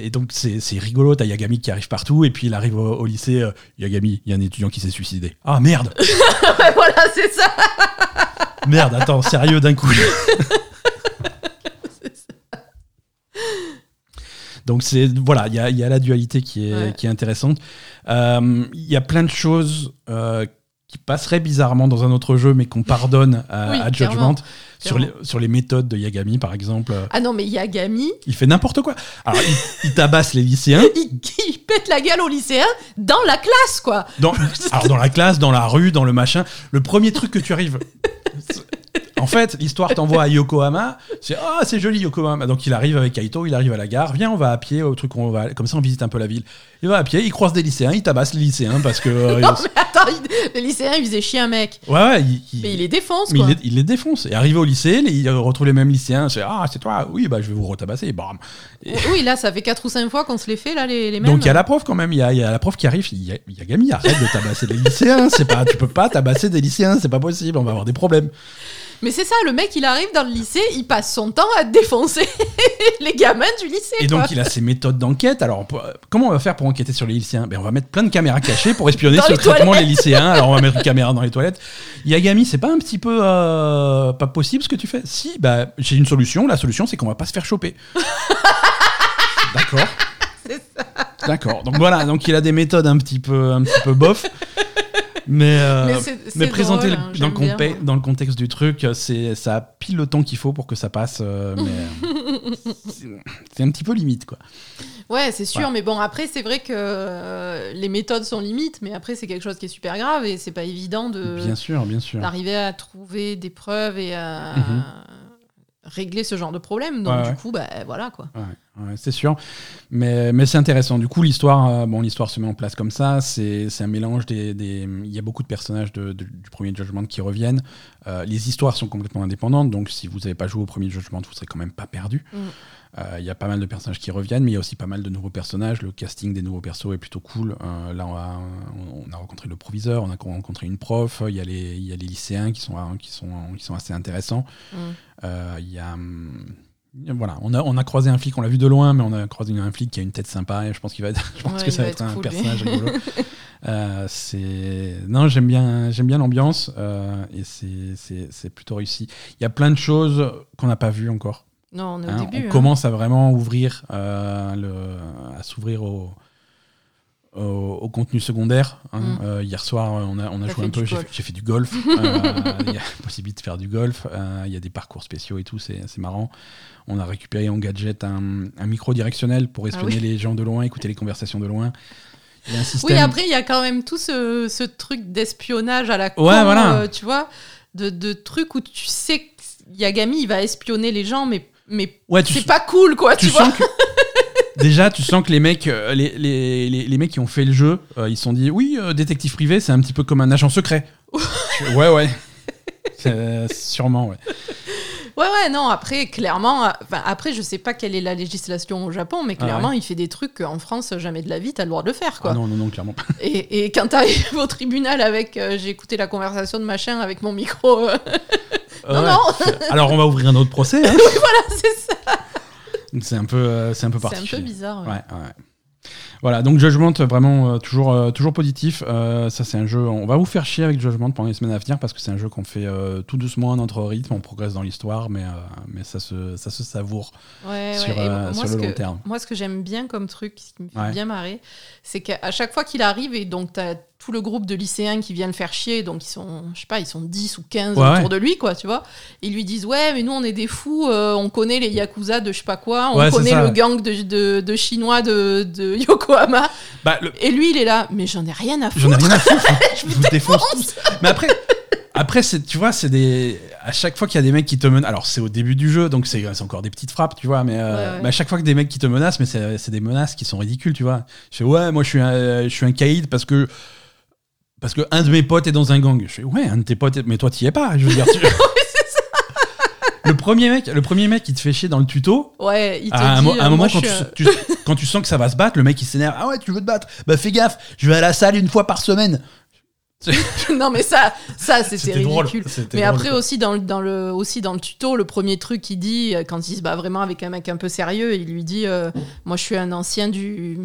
et- et donc c'est c'est rigolo. T'as Yagami qui arrive partout et puis il arrive au, au lycée. euh, Yagami, il y a un étudiant qui s'est suicidé. Ah merde, *laughs* voilà, c'est ça. merde. Attends, sérieux d'un coup. Donc c'est voilà, il y a, y a la dualité qui est, Ouais. qui est intéressante. Euh, Il y a plein de choses euh, qui passerait bizarrement dans un autre jeu, mais qu'on pardonne à, *laughs* Oui, à clairement. Judgment sur les, Clairement. sur les méthodes de Yagami, par exemple. Ah non, mais Yagami, Il fait n'importe quoi. Alors, il, il tabasse les lycéens. *laughs* il, il pète la gueule aux lycéens dans la classe, quoi. Dans, alors, dans la classe, dans la rue, dans le machin. Le premier truc que tu arrives. En fait, l'histoire t'envoie à Yokohama. C'est ah, c'est joli Yokohama. Donc il arrive avec Kaito, il arrive à la gare. Viens, on va à pied au truc, on va comme ça, on visite un peu la ville. Il va à pied, il croise des lycéens, il tabasse les lycéens parce que. *laughs* euh, Non, mais attends, il- le lycéen, il faisait chier un mec. ouais, ouais, il, il- Mais il les défonce, mais il les, il les défonce. Et arrivé au lycée, les- il retrouve les mêmes lycéens. C'est ah, c'est toi. Oui, bah je vais vous retabasser. Bam. Et- Oui, là, ça fait 4 ou 5 fois qu'on se les fait, là, les, les mêmes. Donc il y a la prof quand même, il y a, il y a la prof qui arrive, il y a, il y a Gami, arrête de tabasser les lycéens, c'est pas, tu peux pas tabasser des lycéens, c'est pas possible, on va avoir des problèmes. Mais c'est ça, le mec, il arrive dans le lycée, il passe son temps à défoncer *laughs* les gamins du lycée. Et quoi. donc il a ses méthodes d'enquête, alors peut- comment on va faire pour enquêter sur les lycéens? Ben, On va mettre plein de caméras cachées pour espionner *laughs* les secrètement les lycéens, alors on va mettre une caméra dans les toilettes. Yagami, c'est pas un petit peu euh, pas possible ce que tu fais? Si, bah j'ai une solution, la solution c'est qu'on va pas se faire choper. *laughs* D'accord. C'est ça. D'accord. Donc voilà, donc il a des méthodes un petit peu, un petit peu bof. Mais, euh, Mais c'est- mais c'est présenter drôle, hein, dans, le bien, dans contexte du truc, c'est ça a pile le temps qu'il faut pour que ça passe. euh, *laughs* mais c'est- c'est un petit peu limite, quoi. Ouais, c'est sûr, mais bon, après, c'est vrai que euh, les méthodes sont limites, mais après, c'est quelque chose qui est super grave et c'est pas évident de Bien sûr, bien sûr. d'arriver à trouver des preuves et à Mhm. Régler ce genre de problème. Donc, Ouais, du ouais. coup, bah voilà quoi. Ouais, c'est sûr. Mais, mais c'est intéressant. Du coup, l'histoire, euh, bon, l'histoire se met en place comme ça. C'est c'est un mélange des, des- Il y a beaucoup de personnages de- de- du premier Judgment qui reviennent. Euh, les histoires sont complètement indépendantes. Donc, si vous n'avez pas joué au premier Judgment, vous serez quand même pas perdu. Mm. Euh, Il y a pas mal de personnages qui reviennent, mais il y a aussi pas mal de nouveaux personnages. Le casting des nouveaux persos est plutôt cool. Euh, là, on a, on a rencontré le proviseur, on a rencontré une prof. Il y a les, il y a les lycéens qui sont, qui sont, qui sont assez intéressants. Mm. Il y a. Voilà, on a, on a croisé un flic, on l'a vu de loin, mais on a croisé un flic qui a une tête sympa et je pense qu'il va être, *laughs* je pense Ouais, que il ça va être, être un cool, personnage rigolo. *laughs* Euh, c'est non, j'aime bien, j'aime bien l'ambiance euh, et c'est- plutôt réussi. Il y a plein de choses qu'on n'a pas vues encore. Non, on est au hein. début. on hein. commence à vraiment ouvrir, euh, le, à s'ouvrir au, au, au contenu secondaire. hein. Mm. Hier soir, on a, on a T'as joué un peu. J'ai fait du golf. *laughs* Il y a possibilité de faire du golf. Il y a des parcours spéciaux et tout. C'est c'est marrant. On a récupéré en gadget un, un micro directionnel pour espionner Ah oui. les gens de loin, écouter les conversations de loin. Il y a un système. Oui, après, il y a quand même tout ce, ce truc d'espionnage à la con, Ouais, voilà. euh, tu vois, de, de trucs où tu sais que Yagami, il va espionner les gens, mais, mais Ouais, c'est pas cool, quoi, tu, tu vois. sens que déjà tu sens que les mecs euh, les, les, les, les mecs qui ont fait le jeu euh, ils se sont dit oui euh, détective privé c'est un petit peu comme un agent secret ouais ouais sûrement ouais Ouais, ouais, non, après, clairement, euh, après, je sais pas quelle est la législation au Japon, mais Ah clairement, il fait des trucs qu'en France, jamais de la vie, t'as le droit de le faire, quoi. Ah non non non clairement pas. Et, et quand t'arrives au tribunal avec, euh, j'ai écouté la conversation de machin avec mon micro, euh, non, Ouais. non, *laughs* alors on va ouvrir un autre procès hein. *laughs* voilà, c'est ça. c'est un peu c'est un peu C'est un particulier peu bizarre. Ouais, ouais. Voilà, donc Judgment, vraiment euh, toujours, euh, toujours positif. Euh, ça, c'est un jeu. On va vous faire chier avec Judgment pendant les semaines à venir parce que c'est un jeu qu'on fait tout doucement à notre rythme. On progresse dans l'histoire, mais, mais ça, se, ça se savoure Ouais, sur, ouais. Moi, sur le long que- terme. Moi, ce que j'aime bien comme truc, ce qui me fait Ouais. bien marrer, c'est qu'à chaque fois qu'il arrive, et donc t'as tout le groupe de lycéens qui viennent le faire chier, donc ils sont, je sais pas, ils sont 10 ou 15 Ouais, autour ouais. de lui, quoi, tu vois. Ils lui disent, ouais, mais nous, on est des fous, euh, on connaît les Yakuza de je sais pas quoi, on Ouais, connaît le gang de, de, de Chinois de, de Yokohama. Bah, le- Et lui, il est là, mais j'en ai rien à J'en ai foutre. rien à foutre. hein. *laughs* Je je vous défonce tous. Mais après, après c'est, tu vois, c'est des. À chaque fois qu'il y a des mecs qui te menacent. Alors, c'est au début du jeu, donc c'est, encore des petites frappes, tu vois. Mais, euh, Ouais, ouais. mais à chaque fois que des mecs qui te menacent, mais c'est, c'est des menaces qui sont ridicules, tu vois. Je fais, ouais, moi, je suis un, je suis un caïd parce que. Parce que un de mes potes est dans un gang. Je fais, ouais, un de tes potes, est- mais toi, t'y es pas. Je veux dire, tu- *laughs* Le premier mec, le premier mec qui te fait chier dans le tuto, Ouais, il te à un, dit, mo- à un euh, moment, moi, quand tu, *laughs* quand tu sens que ça va se battre, le mec il s'énerve. Ah ouais, tu veux te battre? Bah fais gaffe, je vais à la salle une fois par semaine. *laughs* non, mais ça, ça c'était C'était drôle. ridicule. C'était Mais drôle, après quoi. aussi dans, le, dans le, aussi dans le tuto, le premier truc qu'il dit, euh, quand il se bat vraiment avec un mec un peu sérieux, il lui dit euh, Moi je suis un ancien du,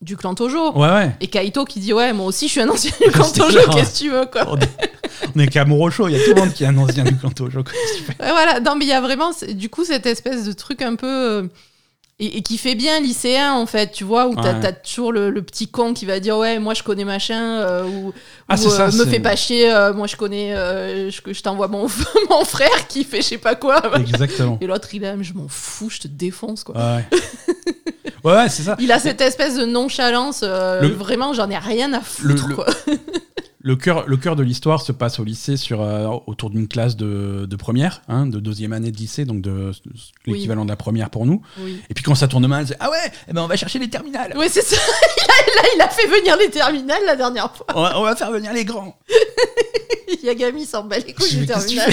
du clan Tojo. Ouais, ouais. Et Kaito qui dit Ouais, moi aussi je suis un ancien du *laughs* clan Tojo, clair, hein. qu'est-ce que tu veux quoi? On est, Kamurocho, il y a tout le monde qui est un ancien du Kanto. Je voilà, non mais il y a vraiment du coup cette espèce de truc un peu. euh, et, et qui fait bien lycéen en fait, tu vois, où t'as Ouais. t'as toujours le, le petit con qui va dire ouais, moi je connais machin, euh, ou, Ah, ou, c'est ça, euh, me fais pas chier, euh, moi je connais, euh, je, je t'envoie mon, *laughs* mon frère qui fait je sais pas quoi. Exactement. Et l'autre il mais je m'en fous, je te défonce quoi. Ouais, *laughs* ouais, ouais, c'est ça. Il a cette espèce de nonchalance, euh, Le- vraiment j'en ai rien à foutre le- quoi. *laughs* Le cœur, le cœur de l'histoire se passe au lycée sur, euh, autour d'une classe de, de première, hein, de deuxième année de lycée, donc de, l'équivalent de la première pour nous. Oui. Et puis quand ça tourne mal, c'est Ah ouais, eh ben on va chercher les terminales. Oui, c'est ça. *laughs* Là, il a fait venir les terminales la dernière fois. On va, on va faire venir les grands. *laughs* Yagami s'en bat les couilles des terminales. *laughs*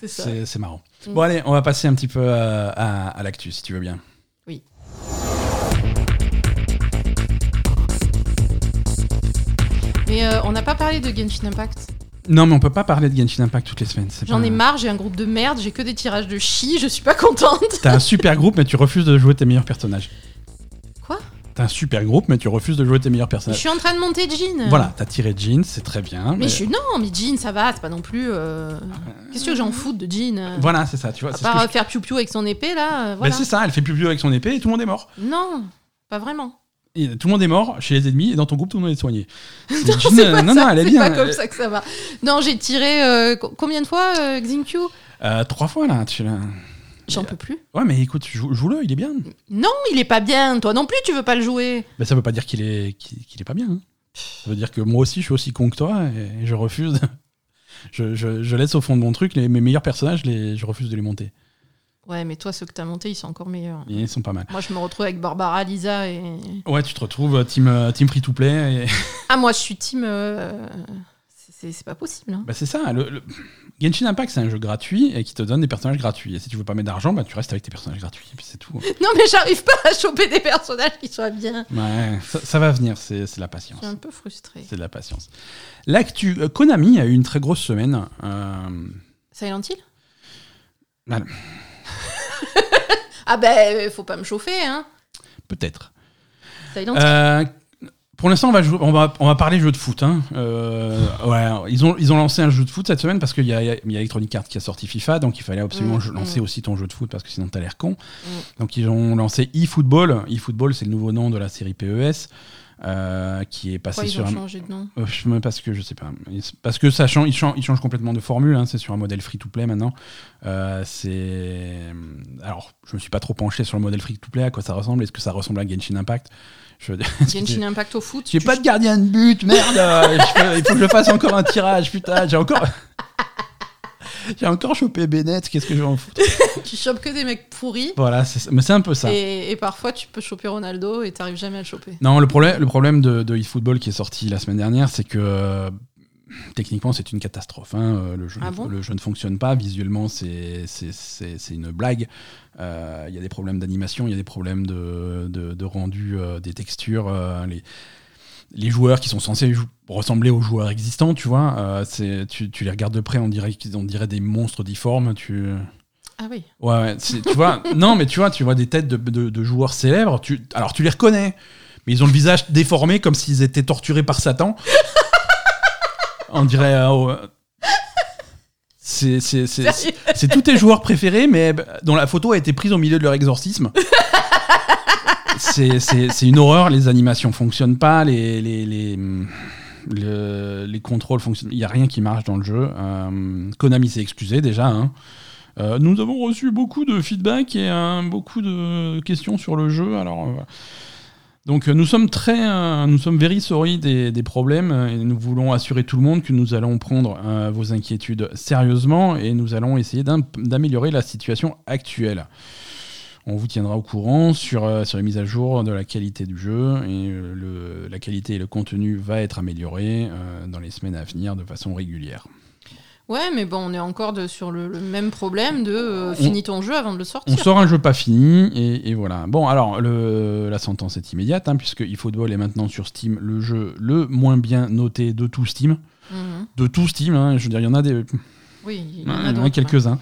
C'est ça. C'est marrant. Mm. Bon, allez, on va passer un petit peu à, à, à l'actu, si tu veux bien. Oui. Mais euh, on n'a pas parlé de Genshin Impact. Non, mais on peut pas parler de Genshin Impact toutes les semaines. c'est J'en pas- ai marre, j'ai un groupe de merde, j'ai que des tirages de chi, je suis pas contente. T'as un super *laughs* groupe, mais tu refuses de jouer tes meilleurs personnages. Quoi? T'as un super groupe, mais tu refuses de jouer tes meilleurs Je personnages. suis en train de monter Jean. Voilà, t'as tiré Jean, c'est très bien. Mais, je suis. Non, mais Jean, ça va, c'est pas non plus. euh, Qu'est-ce que j'en fous de Jean euh, Voilà, c'est ça, tu vois. À c'est ce que part je- euh, faire piou-piou avec son épée, là, euh, voilà. c'est ça, elle fait plus vieux avec son épée et tout le monde est mort. non, pas vraiment. Et tout le monde est mort chez les ennemis et dans ton groupe tout le monde est soigné. *laughs* Non, Jean, c'est pas non, ça, non, elle est c'est bien. pas comme ça que ça va. Non, j'ai tiré euh, co- combien de fois euh, Xingqiu Euh, trois fois là, tu l'as. J'en peux plus. Ouais, mais écoute, joue- joue-le, il est bien. Non, il est pas bien. Toi non plus, tu veux pas le jouer. Mais ça veut pas dire qu'il est, qu'il, qu'il est pas bien. hein. Ça veut dire que moi aussi je suis aussi con que toi et je refuse. je, je- je laisse au fond de mon truc les, mes meilleurs personnages, les, je refuse de les monter. Ouais, mais toi, ceux que t'as montés, ils sont encore meilleurs. Ils sont pas mal. Moi, je me retrouve avec Barbara, Lisa et. Ouais, tu te retrouves euh, team, euh, team free to play. Et... *laughs* Ah, moi, je suis team. euh, c'est- pas possible. hein. Bah, c'est ça. Le, le- Genshin Impact, c'est un jeu gratuit et qui te donne des personnages gratuits. Et si tu veux pas mettre d'argent, bah, tu restes avec tes personnages gratuits. Et puis c'est tout. *laughs* Non, mais j'arrive pas à choper des personnages qui soient bien. Ouais, ça, ça va venir, c'est, c'est la Je patience. suis un peu frustrée. C'est de la patience. L'actu, Konami a eu une très grosse semaine. euh, Silent Hill? Voilà. *laughs* Ah, ben, faut pas me chauffer, hein. peut-être. Euh, pour l'instant, on va, jouer- on, va, on va parler jeu de foot. hein. Euh, ouais, ils, ont, ils ont lancé un jeu de foot cette semaine parce qu'il y y a Electronic Arts qui a sorti FIFA, donc il fallait absolument Mm, lancer mm. aussi ton jeu de foot parce que sinon t'as l'air con. Mm. Donc ils ont lancé eFootball. eFootball, c'est le nouveau nom de la série PES. Euh, qui est passé Pourquoi ils sur ont un, changé de nom? Euh, je sais même pas ce que je sais pas. Parce que ça change, il change, il change complètement de formule. hein, c'est sur un modèle free to play maintenant. Euh, c'est alors je me suis pas trop penché sur le modèle free to play. À quoi ça ressemble Est-ce que ça ressemble à Genshin Impact? Je *laughs* Genshin Impact au foot J'ai pas de gardien de but, merde. il faut que je fasse encore un tirage, putain. J'ai encore. *laughs* *laughs* J'ai encore chopé Bennett, qu'est-ce que je vais en foutre *laughs* Tu chopes que des mecs pourris. Voilà, mais c'est un peu ça. Et, et parfois, tu peux choper Ronaldo et t'arrives jamais à le choper. Non, le problème, le problème de, de eFootball qui est sorti la semaine dernière, c'est que euh, techniquement, c'est une catastrophe. hein. Euh, Le, jeu, Ah bon le jeu ne fonctionne pas. Visuellement, c'est une blague. Euh, Il y a des problèmes d'animation, il y a des problèmes de, de- de rendu euh, des textures. euh, les, les joueurs qui sont censés jou- ressembler aux joueurs existants, tu vois, euh, c'est- tu, tu les regardes de près, on dirait, qu'ils- on dirait des monstres difformes. Tu... Ah oui. Ouais, tu vois, *laughs* non, mais tu vois, tu vois des têtes de, de- de joueurs célèbres. Tu, alors tu les reconnais, mais ils ont le visage déformé comme s'ils étaient torturés par Satan. On dirait. euh, oh, c'est c'est- c'est- Sérieux c'est tous tes joueurs préférés, mais bah, dont la photo a été prise au milieu de leur exorcisme. *laughs* C'est- une horreur, les animations fonctionnent pas, les, les, les, le- les contrôles fonctionnent. Il n'y a rien qui marche dans le jeu. Euh, Konami s'est excusé déjà. hein. Euh, nous avons reçu beaucoup de feedback et euh, beaucoup de questions sur le jeu. Alors, donc nous sommes très, nous sommes very sorry des, problèmes et nous voulons assurer tout le monde que nous allons prendre vos inquiétudes sérieusement et nous allons essayer d'am- d'améliorer la situation actuelle. On vous tiendra au courant sur, euh, sur les mises à jour de la qualité du jeu et euh, le- la qualité et le contenu va être amélioré euh, dans les semaines à venir de façon régulière. Ouais, mais bon, on est encore de- sur le, le même problème de euh, On- finis ton jeu avant de le On sortir. sort un jeu pas fini et, et voilà. Bon, alors le, la sentence est immédiate hein, puisque eFootball est maintenant sur Steam le jeu le moins bien noté de tout Steam. Mhm. De tout Steam, hein, je veux dire, il y en a des, Oui, il y en a quelques-uns.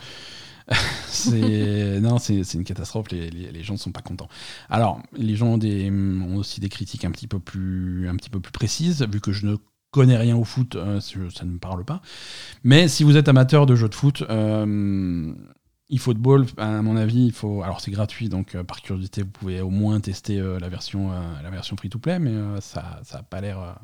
*laughs* c'est non, c'est une catastrophe. Les, gens ne sont pas contents. Alors, les gens ont, aussi des critiques un petit peu plus, un petit peu plus précises, vu que je ne connais rien au foot, euh, ça ne me parle pas. Mais si vous êtes amateur de jeux de foot, euh, eFootball, à mon avis, il faut. Alors c'est gratuit, donc par curiosité, vous pouvez au moins tester la version, la version free-to-play, mais ça, ça a pas l'air.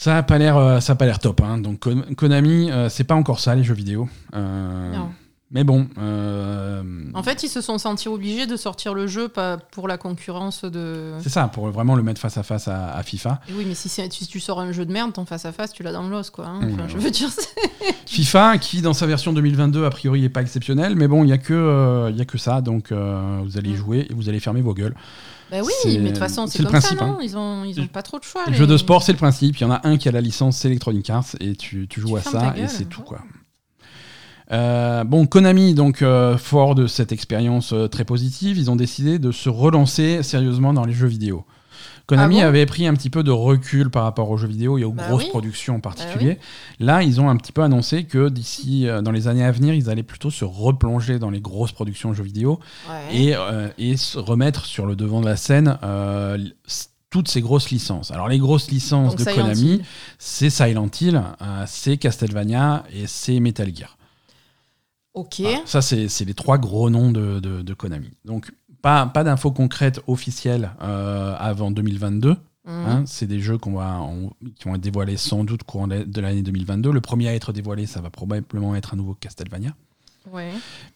Ça a pas l'air, ça a pas l'air top. Hein. Donc Konami, c'est pas encore ça les jeux vidéo. non. Mais bon. Euh, en fait, ils se sont sentis obligés de sortir le jeu pas pour la concurrence de. C'est ça, pour vraiment le mettre face à face à, FIFA. oui, mais si, si, tu sors un jeu de merde, ton face à face, tu l'as dans l'os, quoi. Hein. je veux dire. *laughs* FIFA, qui dans sa version 2022, a priori, n'est pas exceptionnel, mais bon, il n'y a, que, euh, y a que ça, donc euh, vous allez mm. jouer et vous allez fermer vos gueules. Bah oui, mais de toute façon, c'est comme principe, ça, non hein. Ils ont, ils ont pas trop de choix. Le jeu de sport, c'est le principe. Il y en a un qui a la licence Electronic Arts et tu, tu joues à ça et c'est tout, quoi. Euh, bon, Konami, donc euh, fort de cette expérience euh, très positive, ils ont décidé de se relancer sérieusement dans les jeux vidéo. Konami ah avait pris un petit peu de recul par rapport aux jeux vidéo et aux bah grosses productions en bah particulier. Là, ils ont un petit peu annoncé que d'ici, dans les années à venir, ils allaient plutôt se replonger dans les grosses productions de jeux vidéo et, et, se remettre sur le devant de la scène toutes ces grosses licences. Alors les grosses licences de Konami, c'est Silent Hill, c'est Castlevania et c'est Metal Gear. Ok. ça, c'est les trois gros noms de, de, Konami. Donc, pas, pas d'infos concrètes officielles euh, avant 2022. Mhm. Hein. c'est des jeux qu'on va, qui vont être dévoilés sans doute courant de l'année 2022. Le premier à être dévoilé, ça va probablement être un nouveau Castlevania. Ouais.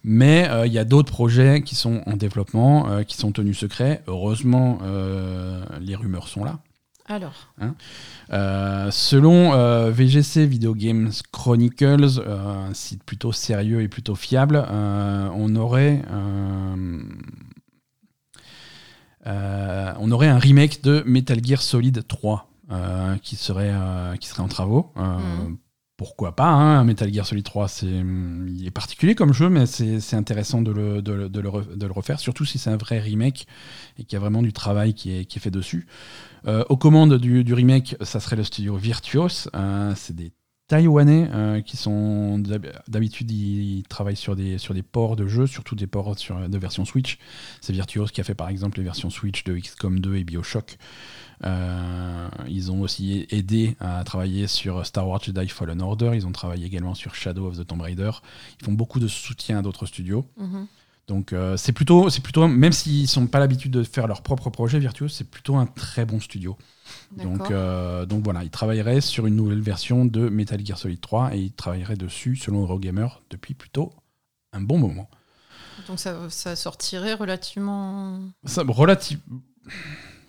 Mais euh, il y a d'autres projets qui sont en développement, euh, qui sont tenus secrets. Heureusement, les rumeurs sont là. Alors hein euh, Selon euh, VGC Video Games Chronicles, euh, un site plutôt sérieux et plutôt fiable, on aurait on aurait un remake de Metal Gear Solid 3 qui, serait, qui serait en travaux. Mhm. Pourquoi pas hein, Metal Gear Solid 3, c'est, il est particulier comme jeu, mais c'est, intéressant de le, de, le, de le, refaire, surtout si c'est un vrai remake et qu'il y a vraiment du travail qui est, qui est fait dessus. Euh, aux commandes du, remake, ça serait le studio Virtuos. Euh, c'est des Taïwanais euh, qui sont d'habitude ils travaillent sur des sur des ports de jeux, surtout des ports sur, de version Switch. C'est Virtuos qui a fait par exemple les versions Switch de XCOM 2 et BioShock. ils ont aussi aidé à travailler sur Star Wars Jedi Fallen Order. Ils ont travaillé également sur Shadow of the Tomb Raider. Ils font beaucoup de soutien à d'autres studios. Mm-hmm. Donc euh, c'est plutôt, c'est plutôt, même s'ils sont pas l'habitude de faire leur propre projet Virtuos, c'est plutôt un très bon studio. Donc, euh, donc voilà, ils travailleraient sur une nouvelle version de Metal Gear Solid 3 et ils travailleraient dessus, selon Eurogamer, depuis plutôt un bon moment. Donc ça, ça sortirait relativement. Ça, relative.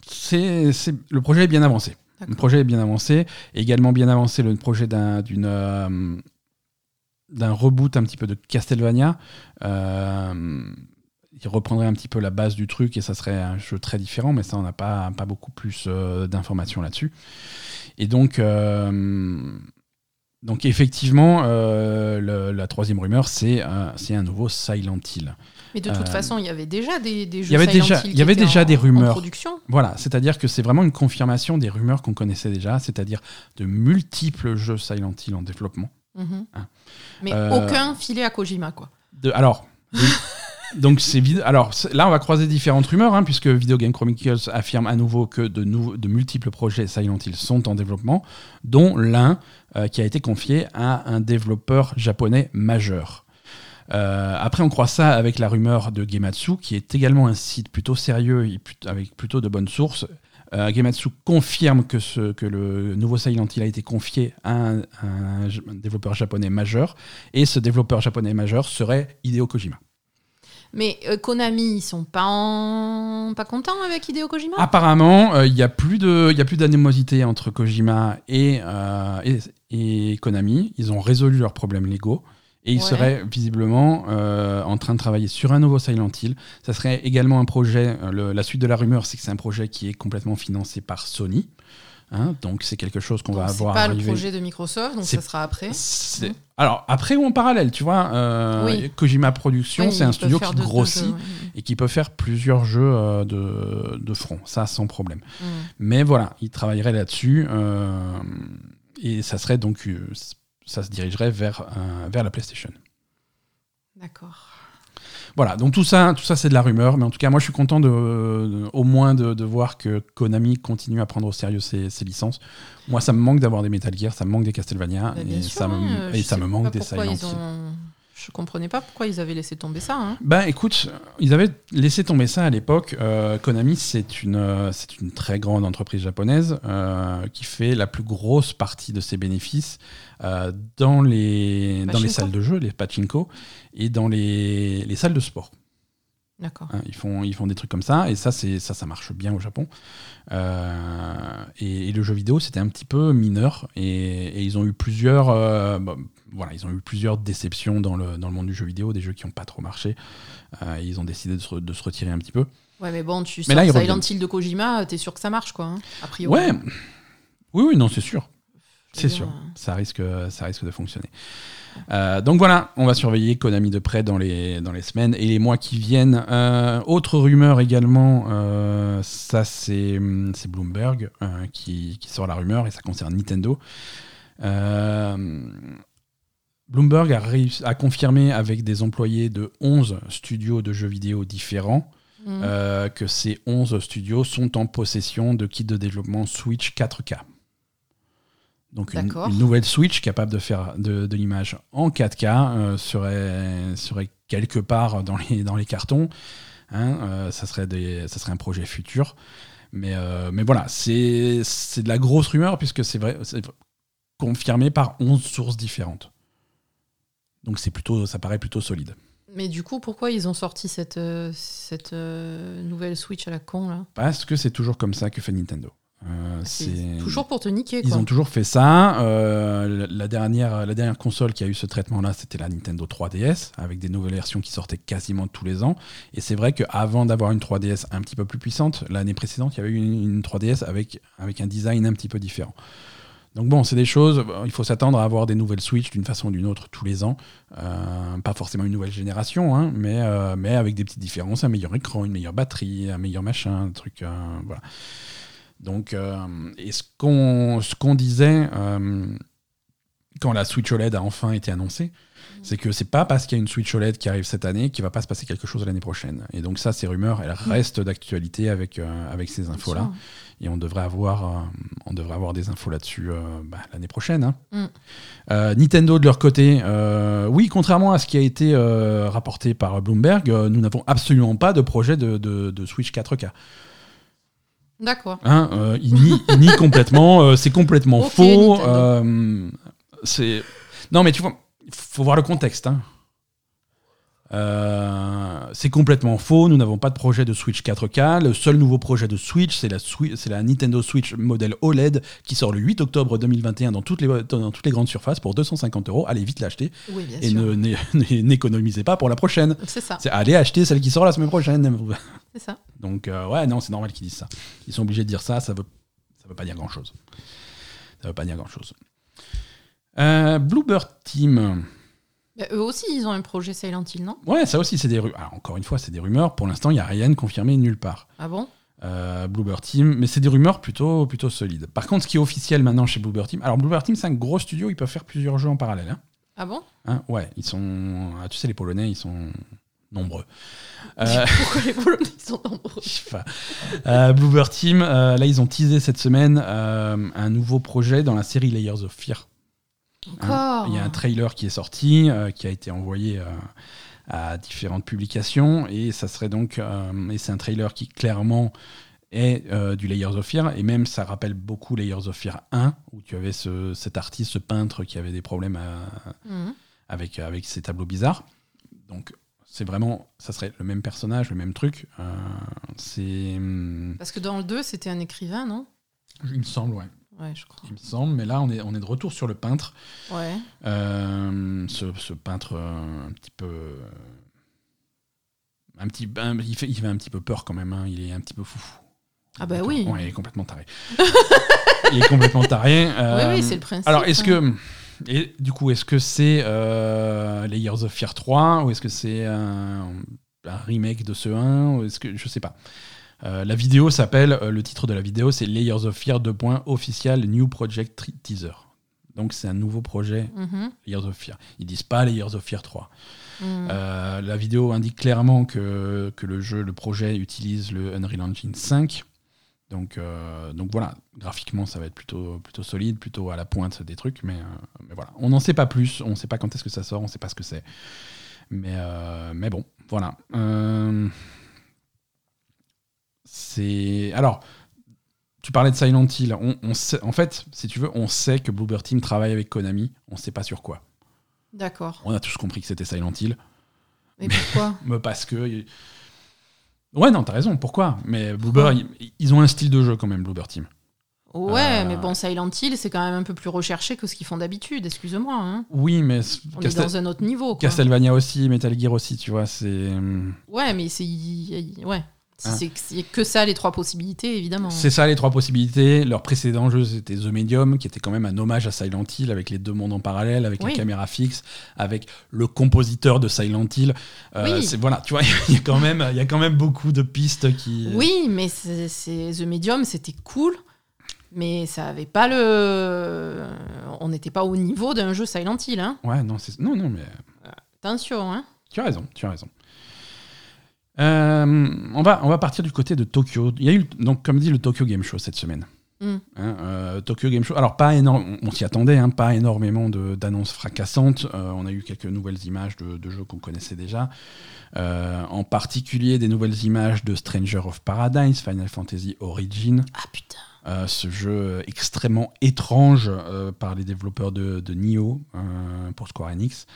C'est, le projet est bien avancé. Le projet est bien avancé. Également bien avancé le projet d'une euh, d'un reboot un petit peu de Castlevania. Euh, il reprendrait un petit peu la base du truc et ça serait un jeu très différent, mais ça, on n'a pas, pas beaucoup plus euh, d'informations là-dessus. Et donc, euh, donc effectivement, la troisième rumeur, c'est un nouveau Silent Hill. Mais de toute façon, il y avait déjà des, jeux il y avait Silent déjà, Hill Il y avait déjà des rumeurs. production. Voilà, c'est-à-dire que c'est vraiment une confirmation des rumeurs qu'on connaissait déjà, c'est-à-dire de multiples jeux Silent Hill en développement. Mhm. Hein. Mais euh, aucun filet à Kojima, quoi. De, alors, *laughs* donc alors là on va croiser différentes rumeurs hein, puisque Video Game Chronicles affirme à nouveau que de, de multiples projets Silent Hill sont en développement, dont l'un euh, qui a été confié à un développeur japonais majeur. Euh, après, on croit ça avec la rumeur de Gematsu, qui est également un site plutôt sérieux et avec plutôt de bonnes sources, euh, Gematsu confirme que, ce, que le nouveau Silent Hill a été confié à un, développeur japonais majeur, et ce développeur japonais majeur serait Hideo Kojima. Mais euh, Konami, ils sont pas, pas contents avec Hideo Kojima? Apparemment, euh, il n'y a plus d'animosité entre Kojima et, et, et, Konami. Ils ont résolu leurs problèmes légaux. Et il serait visiblement euh, en train de travailler sur un nouveau Silent Hill. Ça serait également un projet, euh, la suite de la rumeur, c'est que c'est un projet qui est complètement financé par Sony. Hein, donc c'est quelque chose qu'on va avoir. C'est pas le projet de Microsoft, donc ça sera après. Mmh. Alors après ou en parallèle, tu vois, euh, Kojima Productions, c'est un studio qui grossit et qui peut faire plusieurs jeux de, de, front, ça sans problème. Mmh. Mais voilà, il travaillerait là-dessus et ça serait donc ça se dirigerait vers, euh, vers la PlayStation. D'accord. Voilà, donc tout ça, tout ça c'est de la rumeur, mais en tout cas, moi je suis content de, au moins de, voir que Konami continue à prendre au sérieux ses, licences. Moi, ça me manque d'avoir des Metal Gear, ça me manque des Castlevania, bah, et, ça me, et ça me manque des Silent Hill Je comprenais pas pourquoi ils avaient laissé tomber ça. Hein. Bah écoute, ils avaient laissé tomber ça à l'époque. Euh, Konami, c'est une, euh, c'est une très grande entreprise japonaise euh, qui fait la plus grosse partie de ses bénéfices dans, les, dans les salles de jeu, les pachinko, et dans les, les salles de sport. D'accord. hein. ils, font, ils font des trucs comme ça, et ça, c'est, ça, ça marche bien au Japon. Euh, et, et le jeu vidéo, c'était un petit peu mineur, et, et ils ont eu plusieurs... euh, bah, voilà, ils ont eu plusieurs déceptions dans le, dans le monde du jeu vidéo, des jeux qui n'ont pas trop marché. Euh, et ils ont décidé de se, de se retirer un petit peu. Ouais, mais bon, tu Mais sors là, Silent. Hill de Kojima, t'es sûr que ça marche, quoi. hein, a priori. Ouais, oui, oui, non, c'est sûr. C'est dire, sûr, ça risque, ça risque de fonctionner. Euh, donc voilà, on va surveiller Konami de près dans les, dans les semaines et les mois qui viennent. Euh, autre rumeur également, euh, ça c'est hum, Bloomberg qui, qui sort la rumeur et ça concerne Nintendo. Bloomberg a, réussi- a confirmé avec des employés de 11 studios de jeux vidéo différents euh, que ces 11 studios sont en possession de kits de développement Switch 4K. Donc une, nouvelle Switch capable de faire de, de l'image en 4K euh, serait, serait quelque part dans les, dans les cartons. Hein, euh, ça, serait des, ça serait un projet futur. Mais, euh, mais voilà, c'est de la grosse rumeur puisque c'est vrai, confirmé par 11 sources différentes. Donc c'est plutôt, ça paraît plutôt solide. Mais du coup, pourquoi ils ont sorti cette, cette nouvelle Switch à la con, là? Parce que c'est toujours comme ça que fait Nintendo. Euh, C'est toujours pour te niquer, Ils quoi. ont toujours fait ça. Euh, la, dernière, la dernière console qui a eu ce traitement-là, c'était la Nintendo 3DS, avec des nouvelles versions qui sortaient quasiment tous les ans. Et c'est vrai qu'avant d'avoir une 3DS un petit peu plus puissante, l'année précédente, il y avait eu une, une 3DS avec, avec un design un petit peu différent. Donc bon, c'est des choses, euh, il faut s'attendre à avoir des nouvelles Switch d'une façon ou d'une autre tous les ans. Euh, pas forcément une nouvelle génération, hein, mais, mais avec des petites différences, un meilleur écran, une meilleure batterie, un meilleur machin, un truc... voilà. Donc, euh, et ce qu'on disait euh, quand la Switch OLED a enfin été annoncée, c'est que c'est pas parce qu'il y a une Switch OLED qui arrive cette année qu'il va pas se passer quelque chose l'année prochaine. Et donc ça, ces rumeurs, elles restent d'actualité avec, euh, avec ces infos-là. Et on devrait avoir, euh, on devrait avoir des infos là-dessus euh, bah, l'année prochaine. hein. Mm. Nintendo, de leur côté, oui, contrairement à ce qui a été rapporté par Bloomberg, nous n'avons absolument pas de projet de, de- de Switch 4K. D'accord. Hein, euh, il nie, il nie complètement, euh, c'est complètement faux. Euh, c'est non, mais tu vois, il faut voir le contexte. hein. Euh, c'est complètement faux. Nous n'avons pas de projet de Switch 4K. Le seul nouveau projet de Switch, c'est la, Nintendo Switch modèle OLED qui sort le 8 octobre 2021 dans toutes les, dans toutes les grandes surfaces pour 250 euros. Allez vite l'acheter Oui, et ne- *laughs* ne- n'économisez pas pour la prochaine. C'est ça. Allez acheter celle qui sort la semaine prochaine. C'est ça. Donc euh, ouais, non, c'est normal qu'ils disent ça. Ils sont obligés de dire ça, ça veut, ça veut pas dire grand-chose. Ça veut pas dire grand-chose. Euh, Bluebird Team. Bah, eux aussi, ils ont un projet Silent Hill, non? Ouais, ça aussi, c'est des rumeurs. Encore une fois, c'est des rumeurs. Pour l'instant, il n'y a rien de confirmé nulle part. Ah bon? Euh, Bluebird Team, mais c'est des rumeurs plutôt, plutôt solides. Par contre, ce qui est officiel maintenant chez Bluebird Team, alors Bluebird Team, c'est un gros studio, ils peuvent faire plusieurs jeux en parallèle. hein. Ah bon? Hein, ouais, ils sont. ah, tu sais, les Polonais, ils sont nombreux. Euh, *laughs* Pourquoi les Polonais ils sont nombreux? *laughs* Je sais pas. Euh, Bluebird Team, euh, là, ils ont teasé cette semaine un nouveau projet dans la série Layers of Fear. Hein, Encore Il y a un trailer qui est sorti, euh, qui a été envoyé euh, à différentes publications, et ça serait donc, euh, et c'est un trailer qui clairement est euh, du Layers of Fear, et même ça rappelle beaucoup Layers of Fear 1, où tu avais ce- cet artiste, ce peintre qui avait des problèmes à- Mhm. avec, avec ces tableaux bizarres. Donc c'est vraiment, ça serait le même personnage, le même truc. Euh, c'est, hum, Parce que dans le 2, c'était un écrivain, non? Il me semble, ouais. Ouais, je crois. Il me semble, mais là on est, on est de retour sur le peintre. Ouais. Euh, ce, ce peintre euh, un petit peu. euh, Un petit, un- il, fait, il fait un petit peu peur quand même, hein, il est un petit peu foufou. Ah bah oui. Ouais, il est complètement taré. *laughs* il est complètement taré. euh, oui, oui, c'est le principe. Alors, est-ce hein. que. Et du coup, est-ce que c'est euh, Layers of Fear 3 ou est-ce que c'est un, un remake de ce 1 ou est-ce que je sais pas. Euh, la vidéo s'appelle, euh, le titre de la vidéo c'est Layers of Fear 2. Official New Project Teaser. Donc c'est un nouveau projet Mhm. Layers of Fear. Ils disent pas Layers of Fear 3. Mhm. Euh, la vidéo indique clairement que, que le jeu, le projet utilise le Unreal Engine 5. Donc, donc voilà, graphiquement, ça va être plutôt, plutôt solide, plutôt à la pointe des trucs, mais, mais voilà. On n'en sait pas plus, on ne sait pas quand est-ce que ça sort, on ne sait pas ce que c'est. Mais, mais bon, voilà. C'est. Alors, tu parlais de Silent Hill. On, on sait, en fait, si tu veux, on sait que Bloober Team travaille avec Konami, on ne sait pas sur quoi. D'accord. On a tous compris que c'était Silent Hill. Mais pourquoi *laughs* Mais parce que. Ouais, non, t'as raison, pourquoi? Mais Bloober, ils, ils ont un style de jeu quand même, Bloober Team. Ouais, Euh, mais bon, Silent Hill, c'est quand même un peu plus recherché que ce qu'ils font d'habitude, excuse-moi. Hein. Oui, mais On Castel- est dans un autre niveau. Quoi. Castlevania aussi, Metal Gear aussi, tu vois, c'est. Ouais, mais c'est. Ouais. Si Hein. c'est que ça, les trois possibilités, évidemment. C'est ça les trois possibilités. Leur précédent jeu, c'était The Medium, qui était quand même un hommage à Silent Hill, avec les deux mondes en parallèle, avec Oui. la caméra fixe, avec le compositeur de Silent Hill. Euh, Oui. Voilà, tu vois, *laughs* il y, a quand même- il y a quand même beaucoup de pistes qui. Oui, mais c'est c'est- The Medium, c'était cool, mais ça avait pas le. On n'était pas au niveau d'un jeu Silent Hill, hein. Ouais, non, c'est- non, non, mais Attention, hein. tu as raison, tu as raison. Euh, on, va, on va partir du côté de Tokyo. Il y a eu, donc, comme dit, le Tokyo Game Show cette semaine. Mm. Hein, euh, Tokyo Game Show. Alors, pas énorme, on s'y attendait, hein, pas énormément de- d'annonces fracassantes. Euh, on a eu quelques nouvelles images de, de jeux qu'on connaissait déjà. En particulier des nouvelles images de Stranger of Paradise, Final Fantasy Origin. Ah putain. Euh, ce jeu extrêmement étrange euh, par les développeurs de, de Nioh euh, pour Square Enix,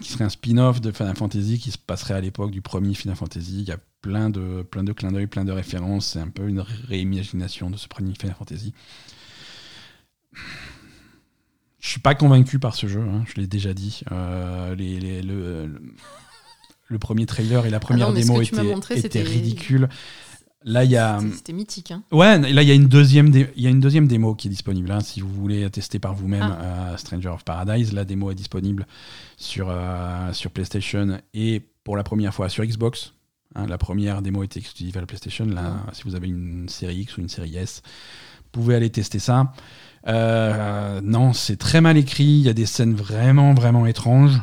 qui serait un spin-off de Final Fantasy qui se passerait à l'époque du premier Final Fantasy. Il y a plein de, plein de clins d'œil, plein de références. C'est un peu une réimagination de ce premier Final Fantasy. Je suis pas convaincu par ce jeu, hein, je l'ai déjà dit. Euh, les- les- le, le- le premier trailer et la première Ah non, démo étaient, montré, étaient c'était- ridicules. Là, il y a. C'était- C'était mythique, hein. Ouais, là il y a une deuxième, dé- y a une deuxième démo qui est disponible. hein, si vous voulez tester par vous-même Ah. euh, Stranger of Paradise, la démo est disponible sur sur, sur PlayStation et pour la première fois sur Xbox. Hein, la première démo était exclusive à la PlayStation. Là, si vous avez une série X ou une série S, vous pouvez aller tester ça. Euh, non, c'est très mal écrit. Il y a des scènes vraiment, vraiment étranges.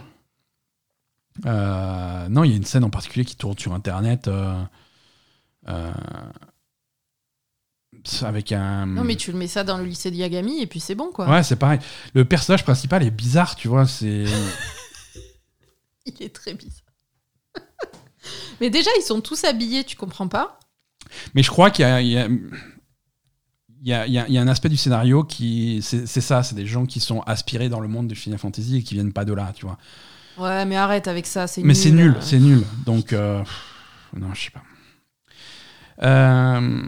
Euh, non, il y a une scène en particulier qui tourne sur Internet. Euh, avec un. Non, mais tu le mets ça dans le lycée de Yagami et puis c'est bon, quoi. Ouais, c'est pareil. Le personnage principal est bizarre, tu vois. C'est. *laughs* Il est très bizarre. *laughs* mais déjà, ils sont tous habillés, tu comprends pas Mais je crois qu'il y a. il y a- il y a, il y a- il y a un aspect du scénario qui. C'est ça, c'est des gens qui sont aspirés dans le monde de Final Fantasy et qui viennent pas de là, tu vois. Ouais, mais arrête avec ça, c'est nul. Mais c'est nul, c'est nul. Donc, euh, non, je sais pas. Euh,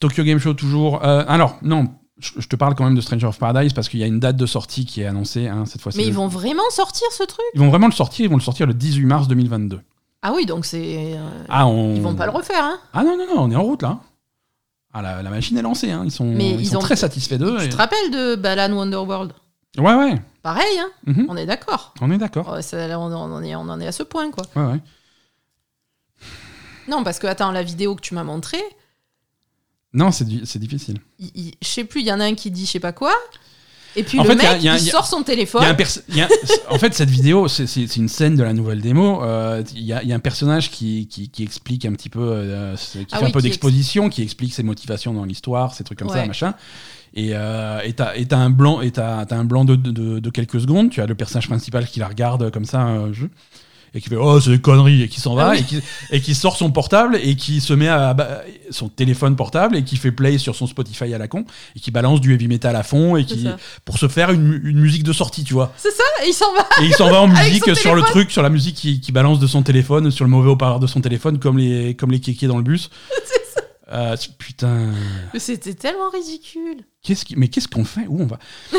Tokyo Game Show toujours. Euh, alors, non, je, te parle quand même de Stranger of Paradise parce qu'il y a une date de sortie qui est annoncée hein, cette fois-ci. Mais ils vont vraiment sortir ce truc? Ils vont vraiment le sortir, ils vont le sortir le 18 mars 2022. Ah oui, donc c'est. euh, Ah, on... Ils vont pas le refaire, hein Ah non, non, non, on est en route là. Ah, la, la machine est lancée, hein. ils sont, Mais ils ils sont ont- très satisfaits d'eux. Tu et- te rappelles de Balan Wonderworld? Ouais, ouais, Pareil, hein mhm, On est d'accord. on est d'accord. On en est à ce point, quoi. Ouais, ouais. Non, parce que, attends, la vidéo que tu m'as montrée, Non, c'est difficile. il- il- je sais plus, il y en a un qui dit je sais pas quoi. Et puis En le fait, il y a- mec, il y a- il il y a- sort son téléphone. y a un en fait, cette vidéo, c'est- une scène de la nouvelle démo. euh, Il y, a, il y a un personnage qui, qui, qui explique un petit peu, euh, qui Ah fait oui, un peu d'exposition, qui explique ses motivations dans l'histoire, ces trucs comme ça, machin. Et euh, et t'as et t'as un blanc, et t'as t'as un blanc de, de, de quelques secondes. Tu as le personnage principal qui la regarde comme ça, euh, jeu, et qui fait oh c'est des conneries et qui s'en va Ah oui. et, qui, et qui sort son portable et qui se met à son téléphone portable et qui fait play sur son Spotify à la con et qui balance du heavy metal à fond et qui ça. pour se faire une, une musique de sortie, tu vois. C'est ça, et il s'en va. Et il s'en va en *laughs* musique sur le truc, sur la musique qui, qui balance de son téléphone, sur le mauvais haut-parleur de son téléphone, comme les, comme les kékés dans le bus. *laughs* Euh, putain. Mais C'était tellement ridicule. Qu'est-ce qui- mais qu'est-ce qu'on fait? Où on va? *laughs*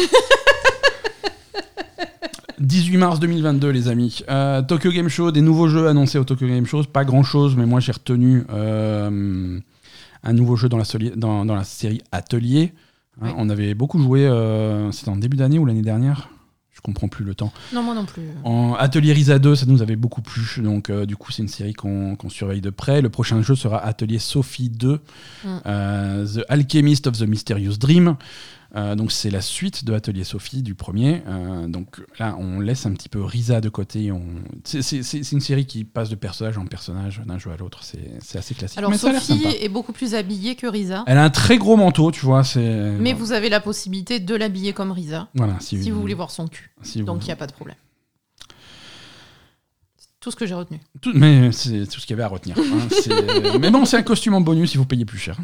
18 mars 2022, les amis. Euh, Tokyo Game Show, des nouveaux jeux annoncés au Tokyo Game Show. Pas grand-chose, mais moi j'ai retenu euh, un nouveau jeu dans la, soli- dans, dans la série Atelier. Hein. On avait beaucoup joué, euh, c'était en début d'année ou l'année dernière? Je comprends plus le temps. Non, moi non plus. En Atelier Risa 2, ça nous avait beaucoup plu. Donc, euh, du coup, c'est une série qu'on surveille de près. Le prochain jeu sera Atelier Sophie 2, Mm. euh, The Alchemist of the Mysterious Dream. Euh, donc c'est la suite de Atelier Sophie du premier. Euh, donc là, on laisse un petit peu Risa de côté. On... C'est- une série qui passe de personnage en personnage, d'un jeu à l'autre. C'est assez classique. Alors mais Sophie est beaucoup plus habillée que Risa. Elle a un très gros manteau, tu vois. Mais vous avez la possibilité de l'habiller comme Risa, Voilà, si, si vous voulez voir son cul. si vous- Donc il n'y a pas de problème. Tout ce que j'ai retenu. Tout- mais c'est tout ce qu'il y avait à retenir. hein. *laughs* Mais bon, c'est un costume en bonus si vous payez plus cher.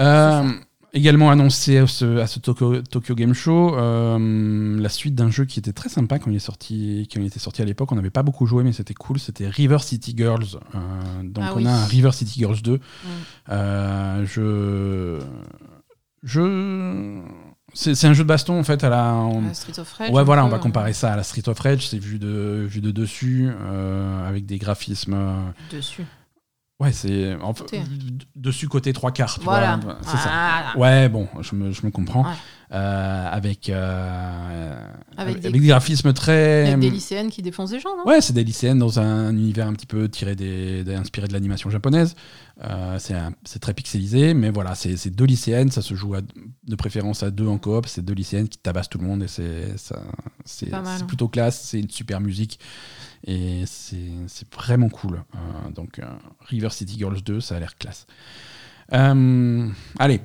Euh, également annoncé à ce, à ce Tokyo, Tokyo Game Show euh, la suite d'un jeu qui était très sympa quand il est sorti, quand il était sorti à l'époque. On n'avait pas beaucoup joué, mais c'était cool. C'était River City Girls. Euh, donc Ah on oui. a un River City Girls 2. Euh, je, je, c'est c'est un jeu de baston en fait à la. en- Street of Rage. Ouais, voilà, peu, on va comparer ça à la Street of Rage. C'est vu de, vu de dessus, avec des graphismes. Dessus. Ouais, c'est. Côté. d- dessus, côté trois quarts. tu Voilà. vois, C'est ça. Ouais, bon, je me, je me comprends. Ouais. Euh, avec, euh, Avec avec, des- des graphismes très. Avec des lycéennes qui défoncent des gens, non? Ouais, c'est des lycéennes dans un univers un petit peu tiré des, des- inspiré de l'animation japonaise. Euh, c'est un- c'est très pixelisé, mais voilà, c'est c'est deux lycéennes, ça se joue à- de préférence à deux en coop. C'est deux lycéennes qui tabassent tout le monde et c'est ça- c'est plutôt classe. C'est une super musique et c'est vraiment cool. Euh, donc euh, River City Girls 2, ça a l'air classe. Euh, allez,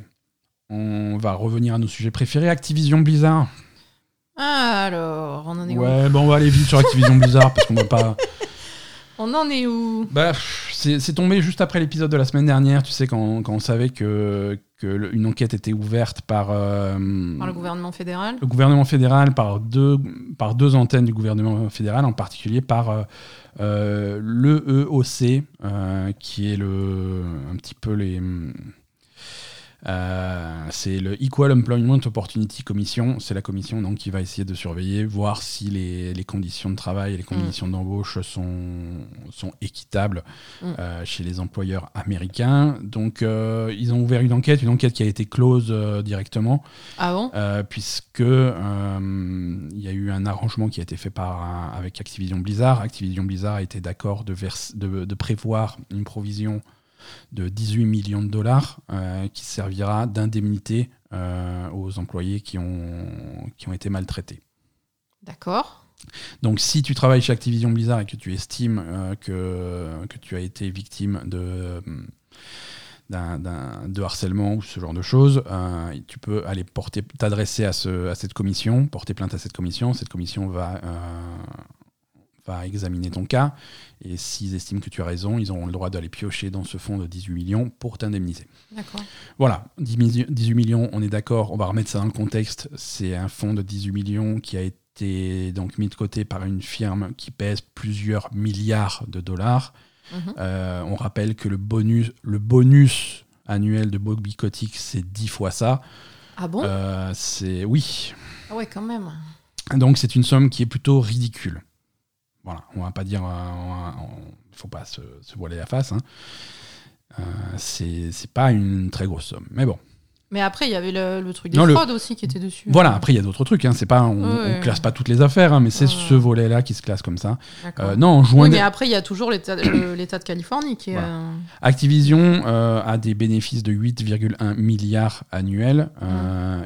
on va revenir à nos sujets préférés. Activision Blizzard. Ah, alors, on en est où? Ouais, bon, on va aller vite sur Activision Blizzard parce qu'on va pas. *laughs* On en est où Bah, c'est tombé juste après l'épisode de la semaine dernière, tu sais, quand, quand on savait que, que le- une enquête était ouverte par, euh, Par le gouvernement fédéral le gouvernement fédéral, par deux, par deux antennes du gouvernement fédéral, en particulier par euh, euh, l'EEOC, euh, qui est le, un petit peu les. Euh, c'est le Equal Employment Opportunity Commission. C'est la commission donc, qui va essayer de surveiller, voir si les, les conditions de travail et les conditions d'embauche sont, sont équitables Mm. euh, chez les employeurs américains. Donc, euh, ils ont ouvert une enquête, une enquête qui a été close directement. Ah bon? Puisque il y a eu un arrangement qui a été fait par un- avec Activision Blizzard. Activision Blizzard a été d'accord de, vers- de, de prévoir une provision de 18 millions de dollars euh, qui servira d'indemnité euh, aux employés qui ont, qui ont été maltraités. D'accord. Donc si tu travailles chez Activision Blizzard et que tu estimes euh, que, que tu as été victime de, d'un, d'un- de harcèlement ou ce genre de choses, euh, tu peux aller porter, t'adresser à, ce, à cette commission, porter plainte à cette commission. Cette commission va, euh, va examiner ton cas et s'ils estiment que tu as raison, ils auront le droit d'aller piocher dans ce fonds de 18 millions pour t'indemniser. D'accord. Voilà, 10 mi- 18 millions, on est d'accord, on va remettre ça dans le contexte. C'est un fonds de 18 millions qui a été donc mis de côté par une firme qui pèse plusieurs milliards de dollars. Mhm. Euh, on rappelle que le bonus, le bonus annuel de Bobby Kotick, c'est 10 fois ça. Ah bon? Euh, c'est oui. Ah ouais, quand même. Donc c'est une somme qui est plutôt ridicule. Voilà, on va pas dire, il faut pas se, voiler la face. Hein. Euh, c'est pas une très grosse somme, mais bon. Mais après, il y avait le, le truc des Non, le- fraudes aussi qui était dessus. Voilà, après il y a d'autres trucs, hein, c'est pas, on, Ouais. on classe pas toutes les affaires, hein, mais c'est Ouais. ce volet-là qui se classe comme ça. Euh, non, en juin, oui, mais après, il y a toujours l'État de Californie qui est. Voilà. euh, Activision euh, a des bénéfices de 8,1 milliards annuels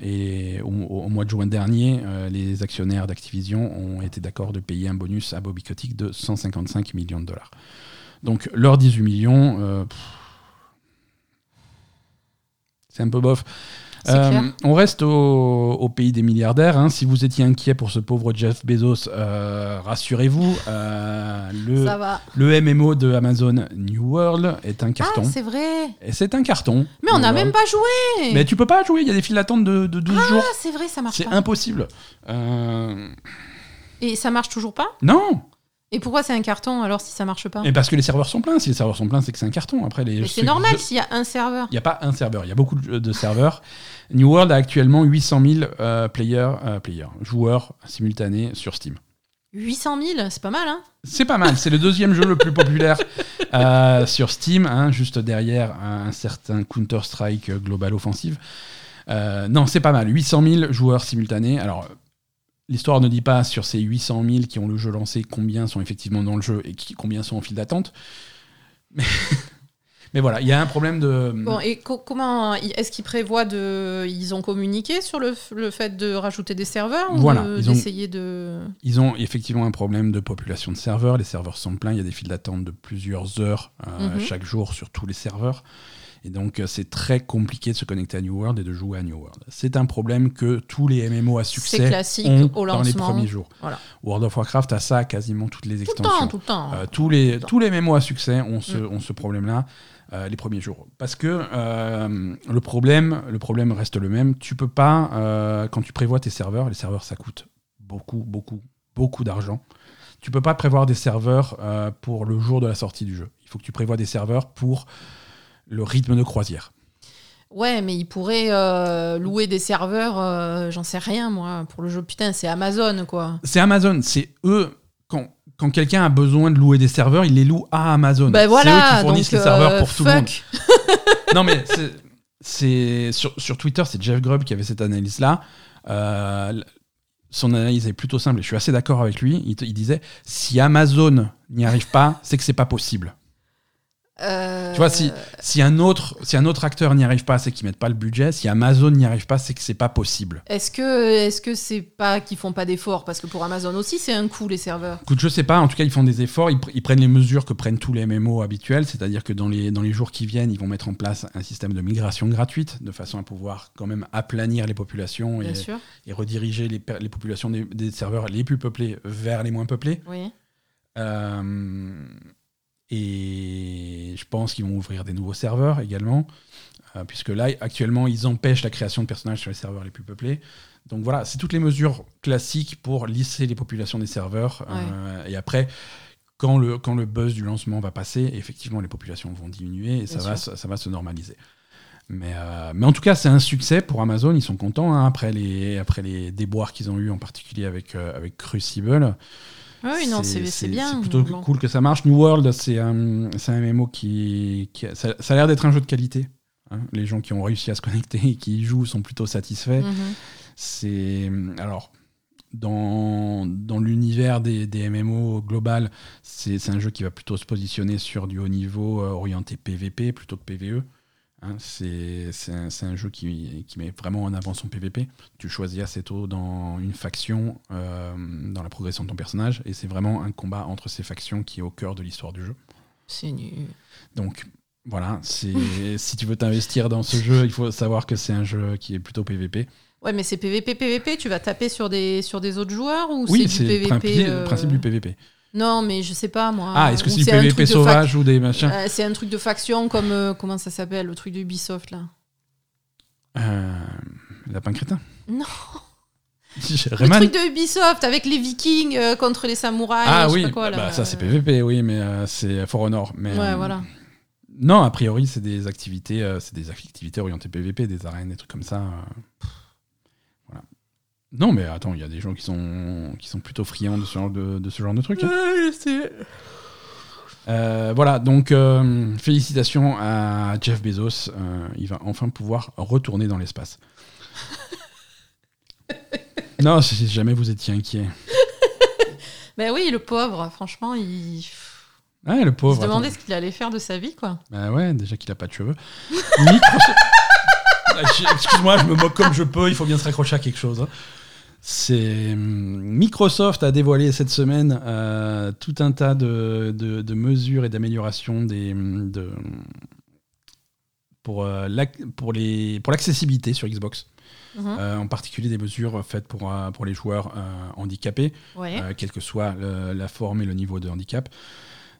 et au, au mois de juin dernier, les actionnaires d'Activision ont été d'accord de payer un bonus à Bobby Kotick de 155 millions de dollars. Donc leurs 18 millions, pff, c'est un peu bof. Euh, on reste au, au pays des milliardaires. hein. Si vous étiez inquiet pour ce pauvre Jeff Bezos, euh, rassurez-vous, euh, le, Ça va. le MMO de Amazon New World est un carton. Ah, c'est vrai. Et c'est un carton. Mais on n'a même pas joué. Mais tu peux pas jouer, il y a des files d'attente de, de 12 jours. Ah, c'est vrai, ça marche C'est impossible. Euh, Et ça marche toujours pas? Non Et pourquoi c'est un carton alors si ça marche pas Et parce que les serveurs sont pleins. Si les serveurs sont pleins, c'est que c'est un carton. Après, les c'est normal s'il y a un serveur. Il n'y a pas un serveur, il y a beaucoup de, de serveurs. New World a actuellement 800 000 euh, players, euh, players, joueurs simultanés sur Steam. 800 000, c'est pas mal, hein C'est pas mal, c'est le deuxième jeu le plus populaire euh, sur Steam, hein, juste derrière un certain Counter-Strike Global Offensive. Euh, non, c'est pas mal, 800 000 joueurs simultanés. Alors, l'histoire ne dit pas sur ces 800 000 qui ont le jeu lancé combien sont effectivement dans le jeu et qui, combien sont en file d'attente. *laughs* Mais, Mais voilà, il y a un problème de. Bon, et co- comment est-ce qu'ils prévoient de. Ils ont communiqué sur le, le fait de rajouter des serveurs ou Voilà, de- ont- d'essayer de. Ils ont effectivement un problème de population de serveurs. Les serveurs sont pleins. Il y a des files d'attente de plusieurs heures euh, Mhm. chaque jour sur tous les serveurs. Et donc, euh, c'est très compliqué de se connecter à New World et de jouer à New World. C'est un problème que tous les MMO à succès ont au dans les premiers jours. Voilà. World of Warcraft a ça quasiment toutes les Tout le extensions. temps, tout le temps. Euh, tous, les, le temps. tous les MMO à succès ont ce, Mm. ont ce problème-là euh, les premiers jours. Parce que euh, le, problème, le problème reste le même. Tu peux pas, euh, quand tu prévois tes serveurs, les serveurs ça coûte beaucoup, beaucoup, beaucoup d'argent. Tu peux pas prévoir des serveurs pour le jour de la sortie du jeu. Il faut que tu prévois des serveurs pour le rythme de croisière. Ouais, mais ils pourraient euh, louer des serveurs, euh, j'en sais rien moi, pour le jeu. Putain, c'est Amazon quoi. C'est Amazon, c'est eux. Quand, quand quelqu'un a besoin de louer des serveurs, il les loue à Amazon. Ben c'est eux voilà, qui fournissent donc, les serveurs euh, pour tout le monde. *laughs* non, mais c'est- sur, sur Twitter, c'est Jeff Grubb qui avait cette analyse-là. Euh, l- son analyse est plutôt simple et je suis assez d'accord avec lui. Il disait si Amazon n'y arrive pas, c'est que c'est pas possible. Euh, Tu vois, si, si, un autre, si un autre acteur n'y arrive pas, c'est qu'ils mettent pas le budget. Si Amazon n'y arrive pas, c'est que c'est pas possible. Est-ce que est-ce que c'est pas qu'ils font pas d'efforts? Parce que pour Amazon aussi c'est un coût les serveurs. Écoute, je sais pas, en tout cas, ils font des efforts, ils, pr- ils prennent les mesures que prennent tous les MMO habituels, c'est-à-dire que dans les, dans les jours qui viennent, ils vont mettre en place un système de migration gratuite, de façon à pouvoir quand même aplanir les populations et, et rediriger les, les populations des, des serveurs les plus peuplés vers les moins peuplés. Oui. Euh, et je pense qu'ils vont ouvrir des nouveaux serveurs également, euh, puisque là, actuellement, ils empêchent la création de personnages sur les serveurs les plus peuplés. Donc voilà, c'est toutes les mesures classiques pour lisser les populations des serveurs. euh, et après, quand le, quand le buzz du lancement va passer, effectivement, les populations vont diminuer et ça Bien va, sûr. ça va se normaliser. Mais, euh, mais en tout cas, c'est un succès pour Amazon. Ils sont contents hein, après, les, après les déboires qu'ils ont eu, en particulier avec, euh, avec Crucible. Ah oui, non, c'est bien. C'est plutôt Bon. cool que ça marche. New World, c'est un, un MMO qui. qui ça, ça a l'air d'être un jeu de qualité. hein. Les gens qui ont réussi à se connecter et qui y jouent sont plutôt satisfaits. Mhm. C'est. Alors. Dans, dans l'univers des, des MMO global, c'est c'est un jeu qui va plutôt se positionner sur du haut niveau euh, orienté PVP plutôt que PVE. Hein, c'est c'est un, c'est un jeu qui, qui met vraiment en avant son PVP. Tu choisis assez tôt dans une faction, euh, dans la progression de ton personnage, et c'est vraiment un combat entre ces factions qui est au cœur de l'histoire du jeu. C'est nul. Donc voilà, c'est *laughs* si tu veux t'investir dans ce jeu, il faut savoir que c'est un jeu qui est plutôt PVP. Ouais, mais c'est PVP PVP, tu vas taper sur des sur des autres joueurs ou Oui, c'est c'est du le PVP euh, le principe du PVP. Non, mais je sais pas moi. Ah, est-ce que c'est du PVP fac- sauvage ou des machins Euh, c'est un truc de faction comme euh, comment ça s'appelle le truc de Ubisoft là. Euh, Lapin crétin Non. *laughs* Le truc de Ubisoft avec les Vikings euh, contre les samouraïs. Ah je sais oui, pas quoi, là. bah, ça c'est PVP, oui, mais euh, c'est For Honor. Mais, Ouais, euh, voilà. Non, a priori, c'est des activités, c'est des activités orientées PVP, des arènes, des trucs comme ça. Non, mais attends, il y a des gens qui sont, qui sont plutôt friands de ce genre de, de ce genre de trucs. hein. Euh, voilà, donc euh, félicitations à Jeff Bezos. euh, il va enfin pouvoir retourner dans l'espace. *laughs* non, si jamais vous étiez inquiet. *laughs* Ben oui, le pauvre, franchement, il, il Ouais, le pauvre. se demandait attends. ce qu'il allait faire de sa vie, quoi. Bah ouais, déjà qu'il a pas de cheveux. Microsoft- *laughs* Ah, Excuse-moi, je me moque comme je peux, il faut bien se raccrocher à quelque chose. hein. C'est hum, Microsoft a dévoilé cette semaine euh, tout un tas de, de- de mesures et d'améliorations des hum, de, pour euh, pour les pour l'accessibilité sur Xbox, Mhm. Euh, en particulier des mesures faites pour pour les joueurs handicapés Ouais. quelle que soit le- la forme et le niveau de handicap.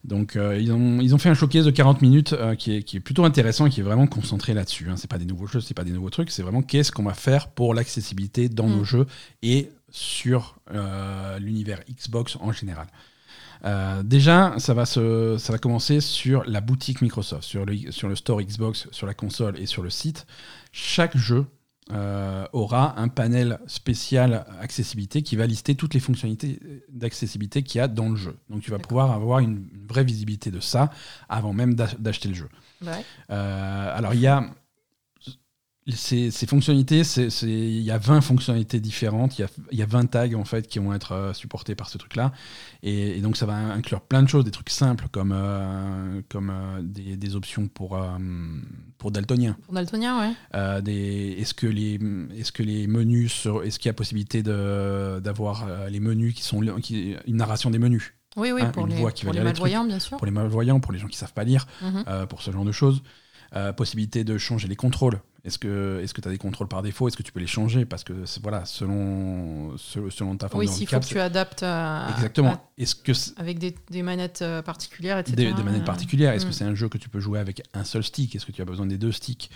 Donc euh, ils, ont, ils ont fait un showcase de 40 minutes euh, qui, est, qui est plutôt intéressant et qui est vraiment concentré là-dessus. Hein. C'est pas des nouveaux jeux, c'est pas des nouveaux trucs, c'est vraiment qu'est-ce qu'on va faire pour l'accessibilité dans Mm. nos jeux et sur euh, l'univers Xbox en général. Déjà, ça va, se, ça va commencer sur la boutique Microsoft, sur le, sur le store Xbox, sur la console et sur le site. Chaque jeu euh, aura un panel spécial accessibilité qui va lister toutes les fonctionnalités d'accessibilité qu'il y a dans le jeu. Donc tu vas pouvoir avoir une, vraie visibilité de ça avant même d'ach- d'acheter le jeu. Ouais. Euh, alors il y a ces, ces fonctionnalités, il y a 20 fonctionnalités différentes, il y a, il y a 20 tags en fait qui vont être euh, supportés par ce truc-là. Et, et donc ça va inclure plein de choses, des trucs simples comme, euh, comme euh, des, des options pour, euh, pour daltonien. Pour Daltonien, ouais. Des- est-ce que les est-ce que les menus sur- est-ce qu'il y a possibilité de d'avoir les menus qui sont qui, une narration des menus? Oui, oui, Hein, pour les, voix qui va pour les lire les trucs. malvoyants, bien sûr. pour les malvoyants pour les gens qui savent pas lire Mhm. euh, pour ce genre de choses Euh, possibilité de changer les contrôles. Est-ce que est-ce que tu as des contrôles par défaut? Est-ce que tu peux les changer? Parce que voilà selon selon, ta forme Oui, de s'il faut que tu adaptes à- exactement. Est-ce que avec des, des manettes euh, particulières, etc. des, des manettes Euh, particulières. Est-ce que c'est un jeu que tu peux jouer avec un seul stick? Est-ce que tu as besoin des deux sticks?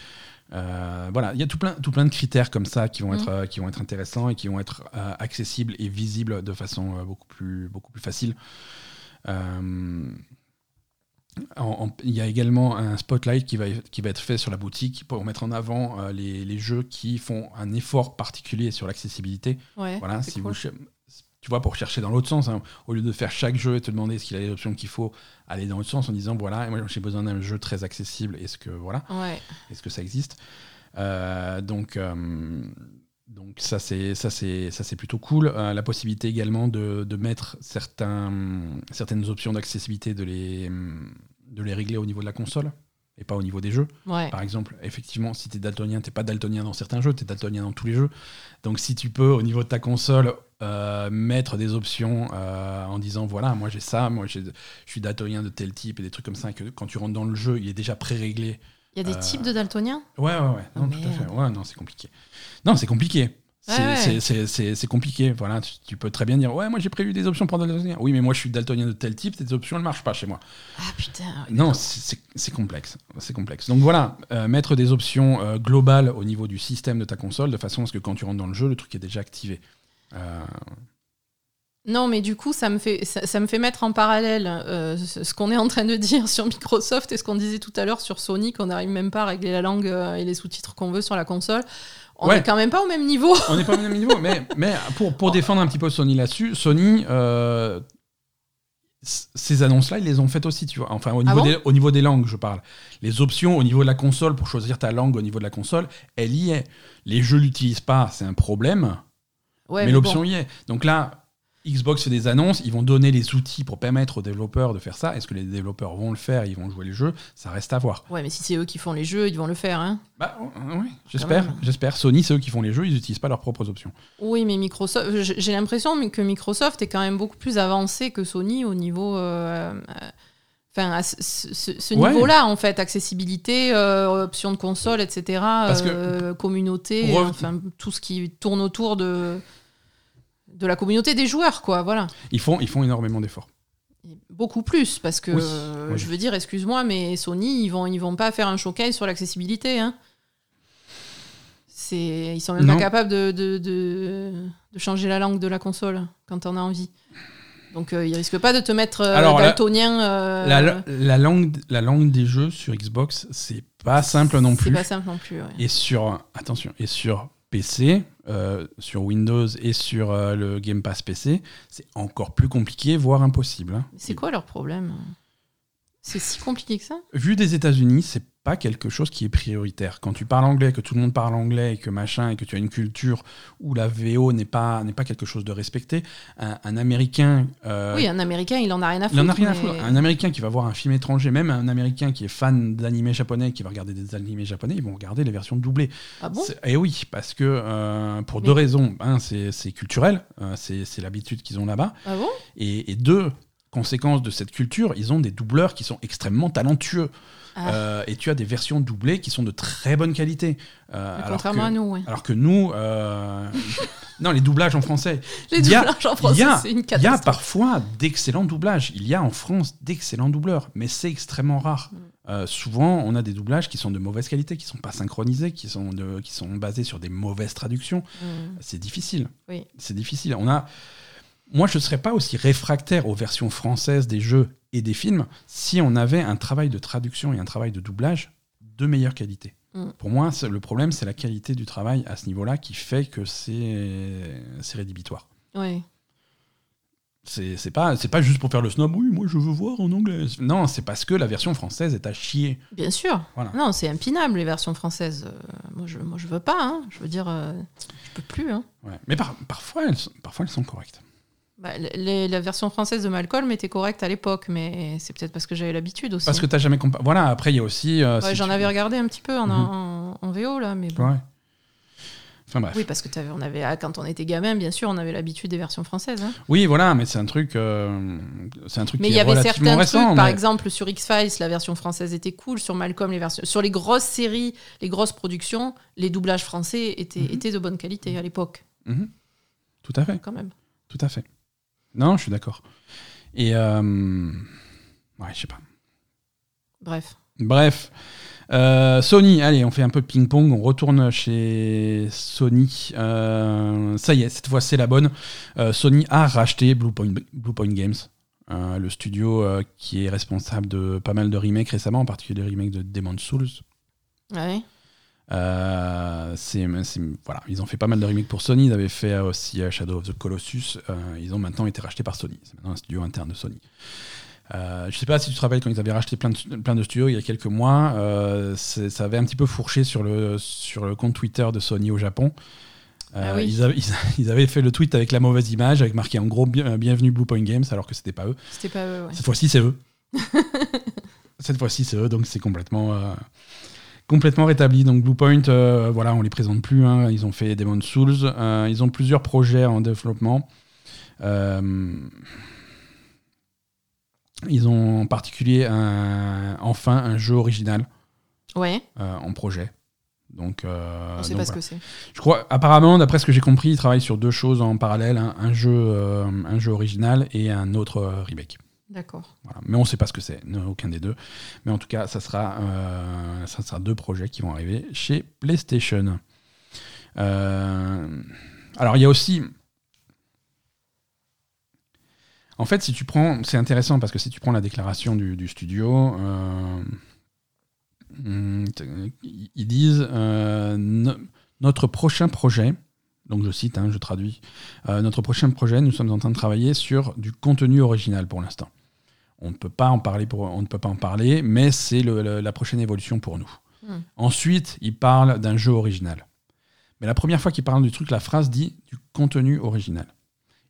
Euh, Voilà, il y a tout plein, tout plein de critères comme ça qui vont, Mm. être, euh, qui vont être intéressants et qui vont être euh, accessibles et visibles de façon euh, beaucoup, plus, beaucoup plus facile. Il y a également un spotlight qui va, qui va être fait sur la boutique pour mettre en avant euh, les, les jeux qui font un effort particulier sur l'accessibilité. Ouais, Voilà, si cool. vous cher- tu vois, pour chercher dans l'autre sens, hein, au lieu de faire chaque jeu et te demander ce qu'il a les options qu'il faut, aller dans l'autre sens en disant voilà, moi j'ai besoin d'un jeu très accessible. Est-ce que voilà, Ouais. est-ce que ça existe? Euh, Donc euh, donc ça c'est ça c'est ça c'est plutôt cool. Euh, la possibilité également de, de mettre certains certaines options d'accessibilité de les de les régler au niveau de la console et pas au niveau des jeux. Ouais. Par exemple, effectivement, si tu es daltonien, tu pas daltonien dans certains jeux, tu es daltonien dans tous les jeux. Donc si tu peux, au niveau de ta console, euh, mettre des options euh, en disant, voilà, moi j'ai ça, moi je suis daltonien de tel type et des trucs comme ça, que quand tu rentres dans le jeu, il est déjà pré-réglé. Il y a des types de daltoniens? Ouais, ouais, ouais. Non, Oh, tout à fait. Ouais, non, c'est compliqué. Non, c'est compliqué. C'est compliqué. Voilà, tu, tu peux très bien dire, ouais, moi j'ai prévu des options pour daltonien. Oui, mais moi je suis daltonien de tel type, ces options ne marchent pas chez moi. Ah putain. Non, c'est complexe. C'est complexe. Donc voilà, euh, mettre des options euh, globales au niveau du système de ta console, de façon à ce que quand tu rentres dans le jeu, le truc est déjà activé. Euh, Non, mais du coup, ça me fait, ça, ça me fait mettre en parallèle euh, ce, ce qu'on est en train de dire *laughs* sur Microsoft et ce qu'on disait tout à l'heure sur Sony, qu'on n'arrive même pas à régler la langue euh, et les sous-titres qu'on veut sur la console. On Ouais. est quand même pas au même niveau. on n'est pas au même niveau, mais, *laughs* mais pour, pour défendre un petit peu Sony là-dessus, Sony, euh, ces annonces-là, ils les ont faites aussi, tu vois. Enfin, au niveau, bon des, au niveau des langues, je parle. Les options au niveau de la console, pour choisir ta langue au niveau de la console, elle y est. Les jeux l'utilisent pas, c'est un problème. Ouais, mais l'option y est. Donc là, Xbox fait des annonces, ils vont donner les outils pour permettre aux développeurs de faire ça. Est-ce que les développeurs vont le faire, ils vont jouer les jeux Ça reste à voir. Ouais, mais si c'est eux qui font les jeux, ils vont le faire. Hein. Bah euh, oui, j'espère, j'espère. Sony, c'est eux qui font les jeux, ils n'utilisent pas leurs propres options. Oui, mais Microsoft, j'ai l'impression que Microsoft est quand même beaucoup plus avancé que Sony au niveau. euh, euh, Enfin, à ce, ce- ce Ouais. niveau-là, en fait, accessibilité, euh, options de console, etc., euh, communauté, enfin, tout ce qui tourne autour de, de la communauté des joueurs, quoi, voilà. Ils font, ils font énormément d'efforts. Beaucoup plus, parce que, Oui, euh, oui. je veux dire, excuse-moi, mais Sony, ils vont, ils vont pas faire un showcase sur l'accessibilité, hein. C'est, ils sont même Non. pas capables de, de, de, de changer la langue de la console quand on a envie. Donc euh, ils risquent pas de te mettre euh, Alors, la- daltonien. euh, La, la langue, la langue des jeux sur Xbox, c'est pas simple non C'est plus. pas simple non plus. ouais. Et sur, attention, et sur PC, euh, sur Windows et sur euh, le Game Pass PC, c'est encore plus compliqué, voire impossible. hein. C'est quoi leur problème? C'est si compliqué que ça Vu des États-Unis, c'est pas quelque chose qui est prioritaire. Quand tu parles anglais, que tout le monde parle anglais et que machin, et que tu as une culture où la VO n'est pas, n'est pas quelque chose de respecté, un, un Américain. euh, Oui, un Américain, il en a rien à il foutre. en a rien à foutre. Un Américain qui va voir un film étranger, même un Américain qui est fan d'animé japonais, qui va regarder des animés japonais, ils vont regarder les versions doublées. Ah bon? Et oui, parce que euh, pour Mais- deux raisons. Un, c'est culturel, euh, c'est c'est l'habitude qu'ils ont là-bas. Ah bon? Et, et deux, conséquence de cette culture, ils ont des doubleurs qui sont extrêmement talentueux. Ah. Euh, et tu as des versions doublées qui sont de très bonne qualité. Euh, alors Contrairement que- à nous, ouais. Alors que nous, euh, *laughs* non, les doublages en français. Les a- doublages en français, c'est une il y a catastrophe. parfois d'excellents doublages. Il y a en France d'excellents doubleurs, mais c'est extrêmement rare. Mm. Souvent, on a des doublages qui sont de mauvaise qualité, qui sont pas synchronisés, qui sont, de, qui sont basés sur des mauvaises traductions. Mm. C'est difficile. Oui. C'est difficile. On a. Moi, je ne serais pas aussi réfractaire aux versions françaises des jeux et des films si on avait un travail de traduction et un travail de doublage de meilleure qualité. Mm. Pour moi, le problème, c'est la qualité du travail à ce niveau-là qui fait que c'est rédhibitoire. Ouais. C'est pas, pas juste pour faire le snob, oui, moi je veux voir en anglais. Non, c'est parce que la version française est à chier. Bien sûr. Voilà. Non, c'est impinable les versions françaises. Euh, moi, je, moi, je veux pas. hein. Je veux dire, euh, je peux plus. hein. Ouais. Mais par- parfois, elles, sont- parfois, elles sont correctes. Bah, les- la version française de Malcolm était correcte à l'époque, mais c'est peut-être parce que j'avais l'habitude aussi. Parce que t'as jamais comparé. Voilà, après, il y a aussi. euh, Ouais, si J'en avais regardé un petit peu en, Mhm. en, en VO là, mais bon. Ouais. Enfin bref. Oui, parce que on avait, ah, quand on était gamin, bien sûr, on avait l'habitude des versions françaises. hein. Oui, voilà, mais c'est un truc. euh, c'est un truc Mais il y avait certains récent. trucs, par exemple sur X-Files, la version française était cool, sur Malcolm, les versions... sur les grosses séries, les grosses productions, les doublages français étaient, Mhm. étaient de bonne qualité à l'époque, Mhm. Tout à fait. quand même. Tout à fait. Non, je suis d'accord. Et. euh, Ouais, je sais pas. Bref. Bref. Euh, Sony, allez, on fait un peu de ping-pong, on retourne chez Sony. Euh, ça y est, cette fois c'est la bonne. Euh, Sony a racheté Bluepoint, Bluepoint Games, le studio qui est responsable de pas mal de remakes récemment, en particulier les remakes de Demon's Souls. Ouais? Euh, voilà, ils ont fait pas mal de remakes pour Sony. Ils avaient fait euh, aussi euh, Shadow of the Colossus. Euh, ils ont maintenant été rachetés par Sony. C'est maintenant un studio interne de Sony. Euh, je sais pas si tu te rappelles quand ils avaient racheté plein de, plein de studios il y a quelques mois, ça avait un petit peu fourché sur le, sur le compte Twitter de Sony au Japon. Ah oui. ils, avaient, ils- *laughs* ils avaient fait le tweet avec la mauvaise image, avec marqué en gros bien- bienvenue Bluepoint Games, alors que c'était pas eux. C'était pas eux, ouais. Cette fois-ci, c'est eux. *laughs* Cette fois-ci, c'est eux, donc c'est complètement, complètement rétabli. Donc Bluepoint, euh, voilà, on les présente plus. hein. Ils ont fait Demon's Souls. euh, ils ont plusieurs projets en développement. Euh, ils ont en particulier un- enfin un jeu original Ouais, euh, en projet. Donc, on sait donc pas ce que c'est. Je crois, apparemment, d'après ce que j'ai compris, ils travaillent sur deux choses en parallèle un, un jeu, un jeu original et un autre remake. D'accord. Mais on ne sait pas ce que c'est, aucun des deux. Mais en tout cas, ça sera, euh, ça sera deux projets qui vont arriver chez PlayStation. Euh, alors, il y a aussi. En fait, si tu prends. C'est intéressant parce que si tu prends la déclaration du, studio. euh, hum, ils disent no- notre prochain projet. Donc je cite, hein, je traduis. Notre prochain projet, nous sommes en train de travailler sur du contenu original pour l'instant. On ne peut pas en parler, pour, on ne peut pas en parler, mais c'est la prochaine évolution pour nous. Hmm. Ensuite, il parle d'un jeu original. Mais la première fois qu'il parle du truc, la phrase dit du contenu original.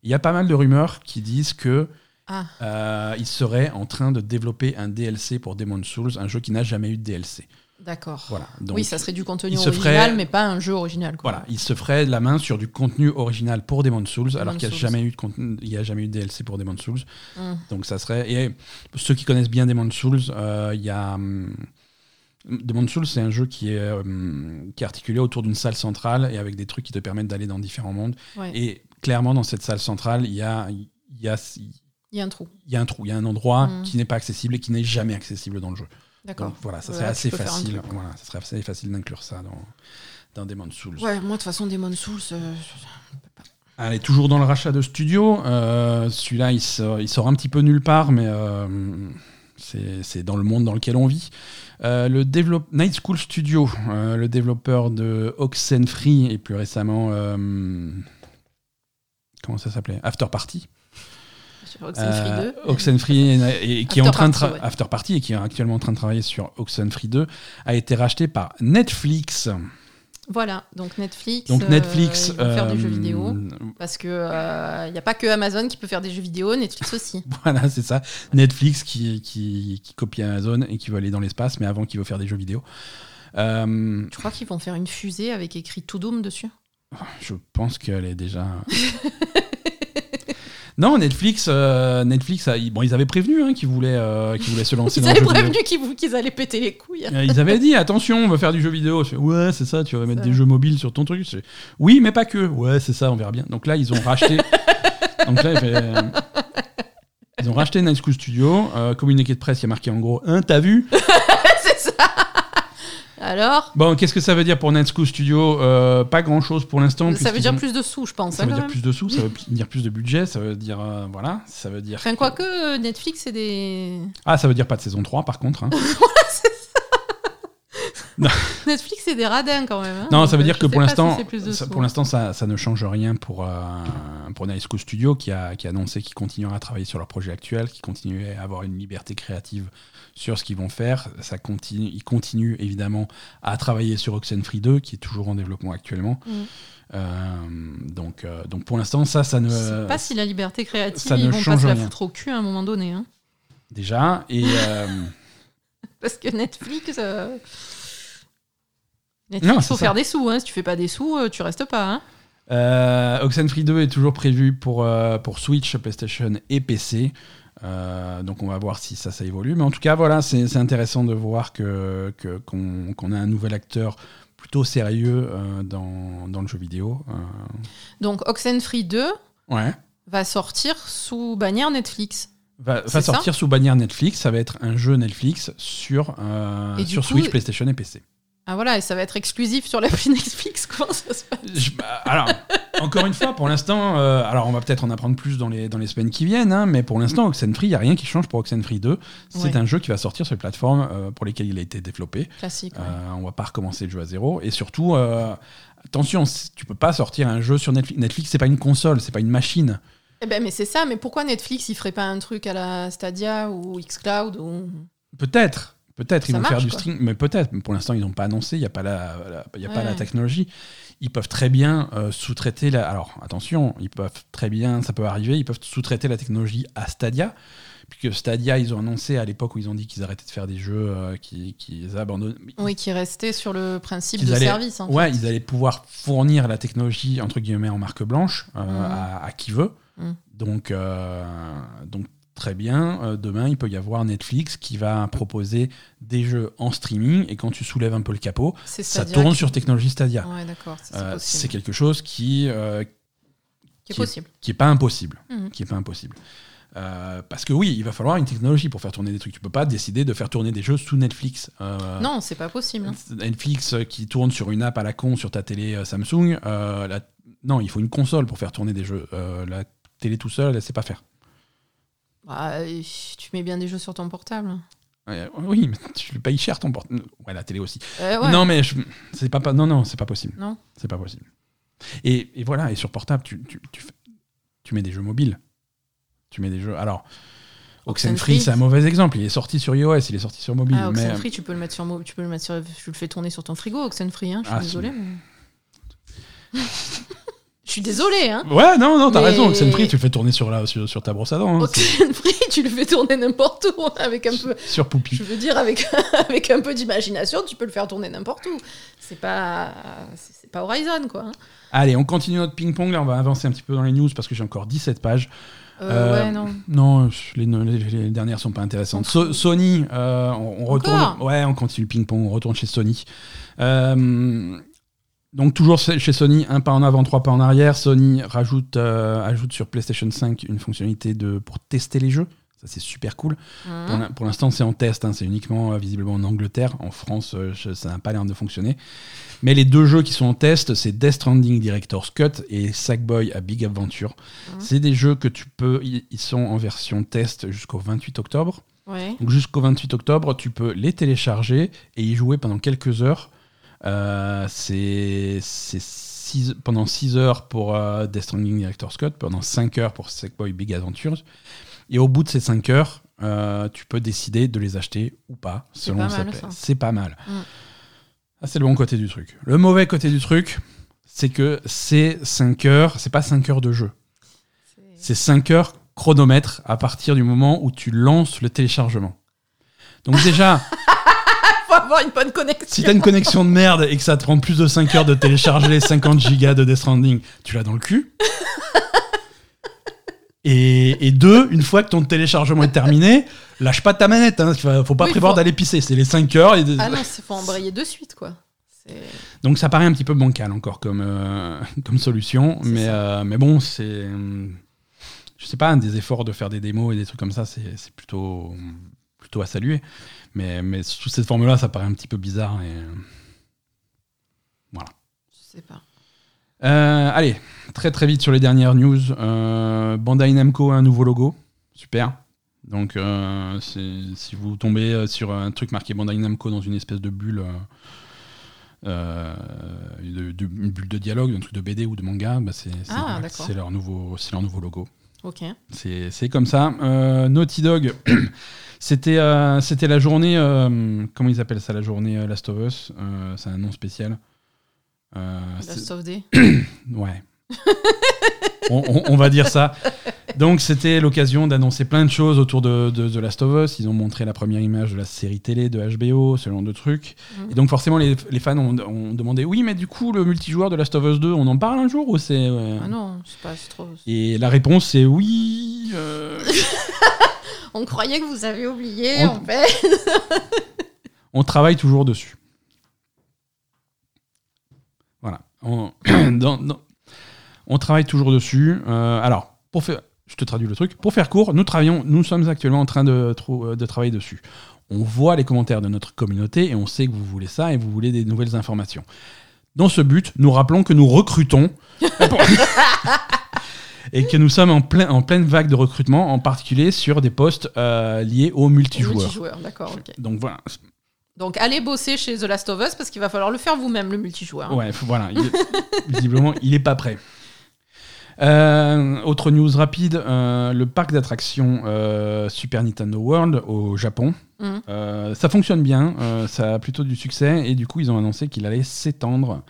Il y a pas mal de rumeurs qui disent que Ah, euh, il serait en train de développer un DLC pour Demon's Souls, un jeu qui n'a jamais eu de DLC. D'accord. Voilà. Donc, oui, ça serait du contenu original, ferait- mais pas un jeu original. Quoi. Voilà, il se ferait la main sur du contenu original pour Demon's Souls, alors qu'il n'y a jamais eu de contenu, il y a jamais eu de DLC pour Demon's Souls. Hmm. Donc ça serait. Et ceux qui connaissent bien Demon's Souls, euh, il y a. hum, Demon's Souls, c'est un jeu qui est, hum, qui est articulé autour d'une salle centrale et avec des trucs qui te permettent d'aller dans différents mondes. Ouais. Et clairement, dans cette salle centrale, il y a, il y a, Il y a un trou. il y a un trou, il y a un endroit Mm. qui n'est pas accessible et qui n'est jamais accessible dans le jeu. D'accord. Voilà, ça serait assez facile. Voilà, ça serait assez facile d'inclure ça dans, dans Demon's Souls. Ouais, moi, de toute façon, Demon Souls, euh, Allez, toujours dans le rachat de studio. euh, Celui-là, il sort, il sort un petit peu nulle part, mais euh, c'est dans le monde dans lequel on vit. Euh, le développe Night School Studio, le développeur de Oxenfree et plus récemment, comment ça s'appelait? After Party. Sur Oxenfree Euh, 2. Oxenfree et, et qui est en train de Party, tra- ouais. After Party et qui est actuellement en train de travailler sur Oxenfree 2 a été racheté par Netflix. Voilà, donc Netflix. Donc euh, Netflix ils vont faire des euh, jeux vidéo. Parce que il n'y a pas que Amazon qui peut faire des jeux vidéo, Netflix aussi. *laughs* Voilà, c'est ça. Netflix qui, qui, qui copie Amazon et qui veut aller dans l'espace, mais avant qui veut faire des jeux vidéo. Euh, Tu crois qu'ils vont faire une fusée avec écrit To Doom dessus je pense qu'elle est déjà. *laughs* non, Netflix, euh, Netflix, a- ils- bon, ils avaient prévenu hein, qu'ils voulaient, euh, qu'ils voulaient se lancer Ils dans le avaient jeu vidéo. prévenu qu'ils qu'ils allaient péter les couilles. Euh, Ils avaient dit attention, on va faire du jeu vidéo. Je fais, ouais, c'est ça, tu vas mettre Ça. des jeux mobiles sur ton truc. Je fais, oui, mais pas que. Ouais, c'est ça, on verra bien. Donc là, ils ont racheté. *laughs* Donc là, il fait, euh, ils ont racheté Night School Studio. Euh, communiqué de presse, il y a marqué en gros, hein, t'as vu? Alors Bon, qu'est-ce que ça veut dire pour School Studio? Euh, Pas grand chose pour l'instant. Ça veut dire ont- plus de sous, je pense. Ça hein, veut quand dire même. plus de sous, ça veut dire plus de budget, ça veut dire euh, voilà, ça veut dire Enfin, quoique euh, Netflix, c'est des. ah ça veut dire pas de saison 3 par contre. hein. *laughs* *laughs* Netflix, c'est des radins quand même. hein. Non, ça veut dire que pour si l'instant, ça- pour l'instant, ça, ça ne change rien pour, euh, pour Studio qui a, qui a annoncé qu'ils continueraient à travailler sur leur projet actuel, qu'ils continuaient à avoir une liberté créative sur ce qu'ils vont faire. Ça continue, ils continuent évidemment à travailler sur Oxenfree 2 qui est toujours en développement actuellement. Mm. Euh, donc, euh, donc pour l'instant, ça, ça ne. Je sais pas si la liberté créative, ça ne ils vont pas se la rien. foutre au cul à un moment donné. hein. Déjà. Et. euh, *laughs* Parce que Netflix. Netflix, c'est faut ça. faire des sous. Hein. Si tu fais pas des sous, tu restes pas. Hein. Euh, Oxenfree 2 est toujours prévu pour, euh, pour Switch, PlayStation et PC. Euh, donc on va voir si ça, ça évolue. Mais en tout cas, voilà, c'est intéressant de voir que que- qu'on qu'on a un nouvel acteur plutôt sérieux euh, dans, dans le jeu vidéo. Euh, Donc Oxenfree 2 ouais. va sortir sous bannière Netflix. Va, sortir sous bannière Netflix. Ça va être un jeu Netflix sur, euh, sur coup- Switch, PlayStation et PC. Ah voilà, et ça va être exclusif sur l'appli *laughs* Netflix. Comment ça se passe Je- bah, alors, encore une fois, pour l'instant, euh, alors on va peut-être en apprendre plus dans les, dans les semaines qui viennent, hein, mais pour l'instant, Oxenfree, il n'y a rien qui change pour Oxenfree 2. C'est Ouais. un jeu qui va sortir sur les plateformes euh, pour lesquelles il a été développé. Classique. ouais. Euh, on va pas recommencer le jeu à zéro. Et surtout, attention, tu peux pas sortir un jeu sur Netflix. Netflix, c'est pas une console, c'est pas une machine. Eh ben, mais c'est ça, mais pourquoi Netflix, il ferait pas un truc à la Stadia ou Xcloud ou... Peut-être. Peut-être ils vont faire du quoi. stream, mais peut-être. Mais pour l'instant, ils n'ont pas annoncé. Il n'y a pas la, la- y a pas la technologie. Ils peuvent très bien euh, sous-traiter. La... Alors attention, ils peuvent très bien, ça peut arriver. Ils peuvent sous-traiter la technologie à Stadia, puisque Stadia, ils ont annoncé à l'époque où ils ont dit qu'ils arrêtaient de faire des jeux, euh, qui qu'ils abandonnent. Oui, qui restait sur le principe de allaient- service. En Ouais, fait. ils allaient pouvoir fournir la technologie entre guillemets en marque blanche euh, Mhm. à, à qui veut. Mhm. Donc, donc très bien. Euh, demain, il peut y avoir Netflix qui va proposer des jeux en streaming et quand tu soulèves un peu le capot, ça tourne qui- sur technologie Stadia. Ouais, c'est Euh, c'est quelque chose qui euh, Qui est qui est- possible. qui est pas impossible, Mhm. qui est pas impossible. Parce que oui, il va falloir une technologie pour faire tourner des trucs. Tu peux pas décider de faire tourner des jeux sous Netflix. Non, c'est pas possible. hein. Netflix qui tourne sur une app à la con sur ta télé Samsung. la- Non, il faut une console pour faire tourner des jeux. La télé tout seul, elle sait pas faire. Bah, euh, tu mets bien des jeux sur ton portable. Ouais, oui, mais tu le payes cher ton portable. Ouais, la télé aussi. Euh, ouais. Non, mais je- c'est pas, non non, c'est pas possible. Non. C'est pas possible. Et, et voilà, et sur portable, tu, tu, tu, fais- tu mets des jeux mobiles. Tu mets des jeux. Alors, Oxenfree, c'est un mauvais exemple. Il est sorti sur iOS, il est sorti sur mobile. Ah, mais Oxenfree, tu peux le mettre sur, mo- tu peux le mettre sur, tu le fais tourner sur ton frigo, Oxenfree. Hein, je suis Ah, désolée. mais- *laughs* je suis désolée, hein. ouais, non, non, t'as Mais- raison. Oxenfree, tu le fais tourner sur la sur, sur ta brosse à dents, hein, Oxenfree, tu le fais tourner n'importe où, avec un peu, sur Poupie. je veux dire, avec, *laughs* avec un peu d'imagination, tu peux le faire tourner n'importe où. C'est pas, c'est pas Horizon, quoi. hein. Allez, on continue notre ping-pong. Là, on va avancer un petit peu dans les news parce que j'ai encore 17 pages. Euh, Euh, ouais, non. Non, les, les- dernières sont pas intéressantes. So- Sony, euh, on, on retourne. Ouais, on continue le ping-pong, on retourne chez Sony. Euh, donc toujours chez Sony, un pas en avant, trois pas en arrière. Sony rajoute, euh, ajoute sur PlayStation 5 une fonctionnalité de, pour tester les jeux. Ça c'est super cool. Pour Hein. Pour l'instant, c'est en test, hein, c'est uniquement euh, visiblement en Angleterre. En France, euh, ça n'a pas l'air de fonctionner. Mais les deux jeux qui sont en test, c'est Death Stranding Director's Cut et Sackboy à Big Adventure. Mhm. C'est des jeux que tu peux. Ils ils sont en version test jusqu'au 28 octobre. Ouais. Donc jusqu'au 28 octobre, tu peux les télécharger et y jouer pendant quelques heures. Euh, c'est six- pendant 6 heures pour euh, Death Stranding Director's Cut, pendant 5 heures pour Sackboy Big Adventures. Et au bout de ces 5 heures, euh, tu peux décider de les acheter ou pas, selon sa. C'est pas mal. Mm. Ah, c'est le bon côté du truc. Le mauvais côté du truc, c'est que c'est 5 heures, c'est pas 5 heures de jeu. C'est 5 heures chronomètre à partir du moment où tu lances le téléchargement. Donc déjà, *laughs* avoir une bonne connexion. si t'as une connexion de merde et que ça te prend plus de 5 heures de télécharger les 50 gigas de Death Stranding, tu l'as dans le cul. Et, et deux, une fois que ton téléchargement est terminé, lâche pas ta manette. Hein, faut pas Oui, prévoir faut- d'aller pisser. C'est les 5 heures. Et Ah non, il faut embrayer de suite, quoi. Donc ça paraît un petit peu bancal encore comme, euh, comme solution. Mais, euh, mais bon, c'est. Je sais pas, des efforts de faire des démos et des trucs comme ça, c'est c'est plutôt, plutôt à saluer. Mais, mais sous cette forme-là, ça paraît un petit peu bizarre. Et... Je sais pas. Euh, allez, très très vite sur les dernières news. Euh, Bandai Namco a un nouveau logo. Super. Donc, euh, si vous tombez sur un truc marqué Bandai Namco dans une espèce de bulle, euh, de- de- une bulle de dialogue, un truc de BD ou de manga, bah, c'est Ah, c'est leur, nouveau- leur nouveau logo. Ok. C'est c'est comme ça. Euh, Naughty Dog, *clears throat* c'était euh, c'était la journée. euh, comment ils appellent ça La journée euh, Last of Us Euh, C'est un nom spécial. Euh, c'est- Last of Day. *coughs* Ouais. on, on- on va dire ça. Donc c'était l'occasion d'annoncer plein de choses autour de, de The Last of Us. Ils ont montré la première image de la série télé de HBO, ce genre de trucs. Mhm. Et donc forcément les, les fans ont, ont demandé oui mais du coup le multijoueur de Last of Us 2 on en parle un jour ou c'est... euh, Ah non, c'est pas c'est trop. Et la réponse c'est oui. euh, *laughs* On croyait que vous avez oublié, On- en fait. *laughs* on travaille toujours dessus. Voilà. On, *clears throat* dans- dans- on travaille toujours dessus. Euh, alors, pour faire, je te traduis le truc. Pour faire court, nous travaillons, nous sommes actuellement en train de, trou- de travailler dessus. On voit les commentaires de notre communauté et on sait que vous voulez ça et vous voulez des nouvelles informations. Dans ce but, nous rappelons que nous recrutons *laughs* et que nous sommes en, plein, en pleine vague de recrutement, en particulier sur des postes euh, liés au multijoueur. Multijoueur, d'accord, ok. Donc voilà, Donc allez bosser chez The Last of Us parce qu'il va falloir le faire vous-même, le multijoueur. Ouais, voilà. il est- *laughs* visiblement, il est pas prêt. Euh, autre news rapide, euh, le parc d'attractions euh, Super Nintendo World au Japon, euh, ça fonctionne bien, ça a plutôt du succès et du coup ils ont annoncé qu'il allait s'étendre.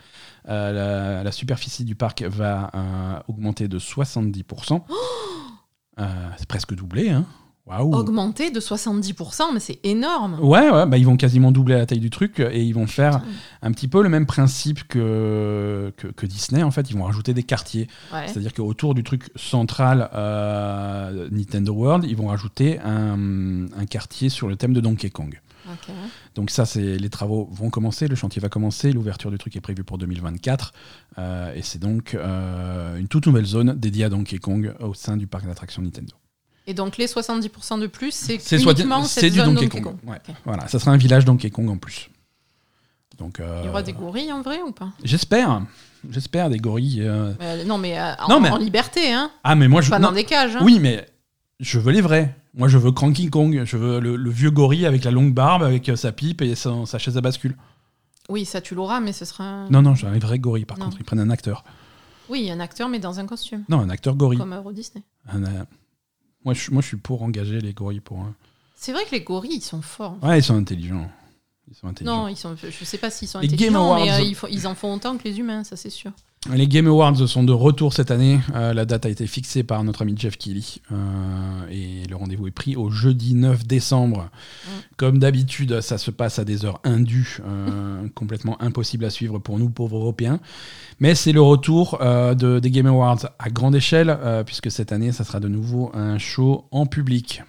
Euh, la, la superficie du parc va euh, augmenter de 70%. *gasps* Euh, c'est presque doublé, hein. Waouh. Augmenté de 70%, mais c'est énorme. Ouais, ouais, bah ils vont quasiment doubler la taille du truc et ils vont faire Putain. un petit peu le même principe que, que, que Disney. En fait, ils vont rajouter des quartiers. Ouais. C'est-à-dire qu'autour du truc central euh, Nintendo World, ils vont rajouter un, un quartier sur le thème de Donkey Kong. Donc ça, c'est les travaux vont commencer, le chantier va commencer, l'ouverture du truc est prévue pour 2024, euh, et c'est donc euh, une toute nouvelle zone dédiée à Donkey Kong au sein du parc d'attractions Nintendo. Et donc les 70% de plus, c'est soit- uniquement c'est cette du zone Donkey Donkey Kong. Kong. ouais. Ok. Voilà, ça sera un village Donkey Kong en plus. Donc, euh, Il y aura des gorilles en vrai ou pas? J'espère, j'espère des gorilles. euh. Euh, Non, mais, en, Non, mais- en liberté, hein. Ah mais moi je Pas non, dans des cages. Hein. Oui, mais je veux les vrais. Moi, je veux Cranky Kong. Je veux le, le vieux gorille avec la longue barbe, avec euh, sa pipe et sa chaise à bascule. Oui, ça tu l'auras, mais ce sera. un- Non, non, j'ai un vrai gorille, par Non. contre. Ils prennent un acteur. Oui, un acteur, mais dans un costume. Non, un acteur gorille. Comme Euro Disney. Un, euh, moi, je, suis- moi, je suis pour engager les gorilles pour... un- C'est vrai que les gorilles, ils sont forts. Ouais, ils sont intelligents. Ils sont intelligents. Non, ils sont, je sais pas s'ils sont Les intelligents, mais euh, ils, font- ils en font autant que les humains, ça c'est sûr. Les Game Awards sont de retour cette année. Euh, la date a été fixée par notre ami Jeff Keighley. Euh, et le rendez-vous est pris au jeudi 9 décembre. Comme d'habitude, ça se passe à des heures indues, euh, *laughs* complètement impossible à suivre pour nous, pauvres Européens. Mais c'est le retour euh, de, des Game Awards à grande échelle, puisque cette année, ça sera de nouveau un show en public.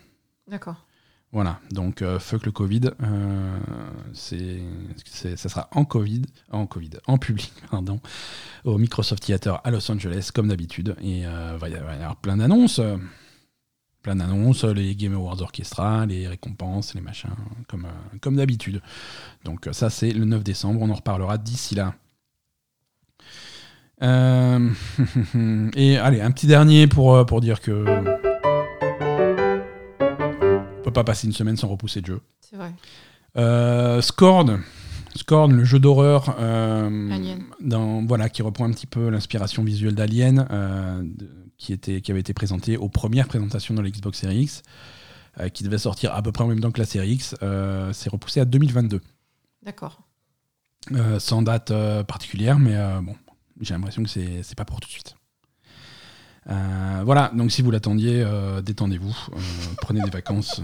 D'accord. Voilà, donc euh, fuck le Covid, euh, c'est, ça sera en Covid, en Covid, en public, *laughs* pardon, au Microsoft Theater à Los Angeles, comme d'habitude, et euh, va y avoir plein d'annonces, plein d'annonces, les Game Awards Orchestra, les récompenses, les machins, comme, euh, comme d'habitude. Donc ça c'est le 9 décembre, on en reparlera d'ici là. *laughs* Et allez, un petit dernier pour, pour dire que peut pas passer une semaine sans repousser de jeu. C'est vrai. Euh, Scorn, Scorn, le jeu d'horreur, euh, dans voilà, qui reprend un petit peu l'inspiration visuelle d'Alien, euh, qui était, qui avait été présenté aux premières présentations dans la Xbox Series X, euh, qui devait sortir à peu près en même temps que la Series X. c'est repoussé à 2022, D'accord. Sans date particulière, mais bon, j'ai l'impression que c'est pas pour tout de suite. Euh, voilà, donc si vous l'attendiez, euh, détendez-vous, euh, prenez des vacances,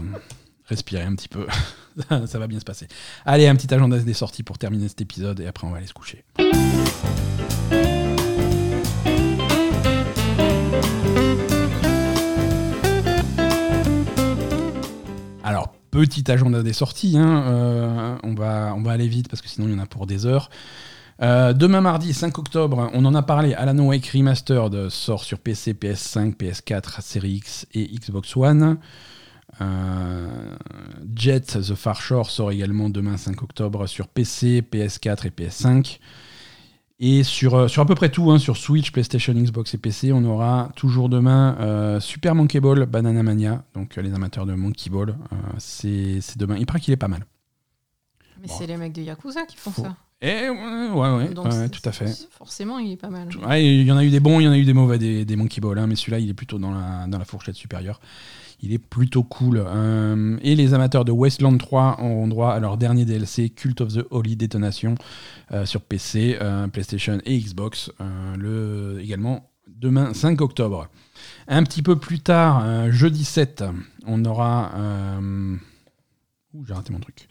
respirez un petit peu, *laughs* ça, va bien se passer. Allez, un petit agenda des sorties pour terminer cet épisode et après on va aller se coucher. Alors, petit agenda des sorties, hein, on, va, on va aller vite parce que sinon il y en a pour des heures. Euh, demain mardi 5 octobre, on en a parlé, Alan Wake Remastered sort sur PC, PS5, PS4, Series X et Xbox One. Euh, Jet The Far Shore sort également demain 5 octobre sur PC, PS4 et PS5. Et sur, euh, sur à peu près tout, hein, sur Switch, PlayStation, Xbox et PC, on aura toujours demain euh, Super Monkey Ball Banana Mania. Donc euh, les amateurs de Monkey Ball, c'est c'est demain. Il paraît qu'il est pas mal. Mais Bon. c'est les mecs de Yakuza qui font Faut- ça. Et ouais, ouais, ouais, Donc, ouais, c'est- tout à fait. Forcément, il est pas mal. Ouais, il y en a eu des bons, il y en a eu des mauvais, des, des Monkey Ball, hein, mais celui-là, il est plutôt dans la, dans la fourchette supérieure. Il est plutôt cool. Euh, et les amateurs de Wasteland 3 auront droit à leur dernier DLC, Cult of the Holy Detonation, euh, sur PC, euh, PlayStation et Xbox, le, également demain 5 octobre. Un petit peu plus tard, jeudi 7, on aura... Ouh, j'ai raté mon truc.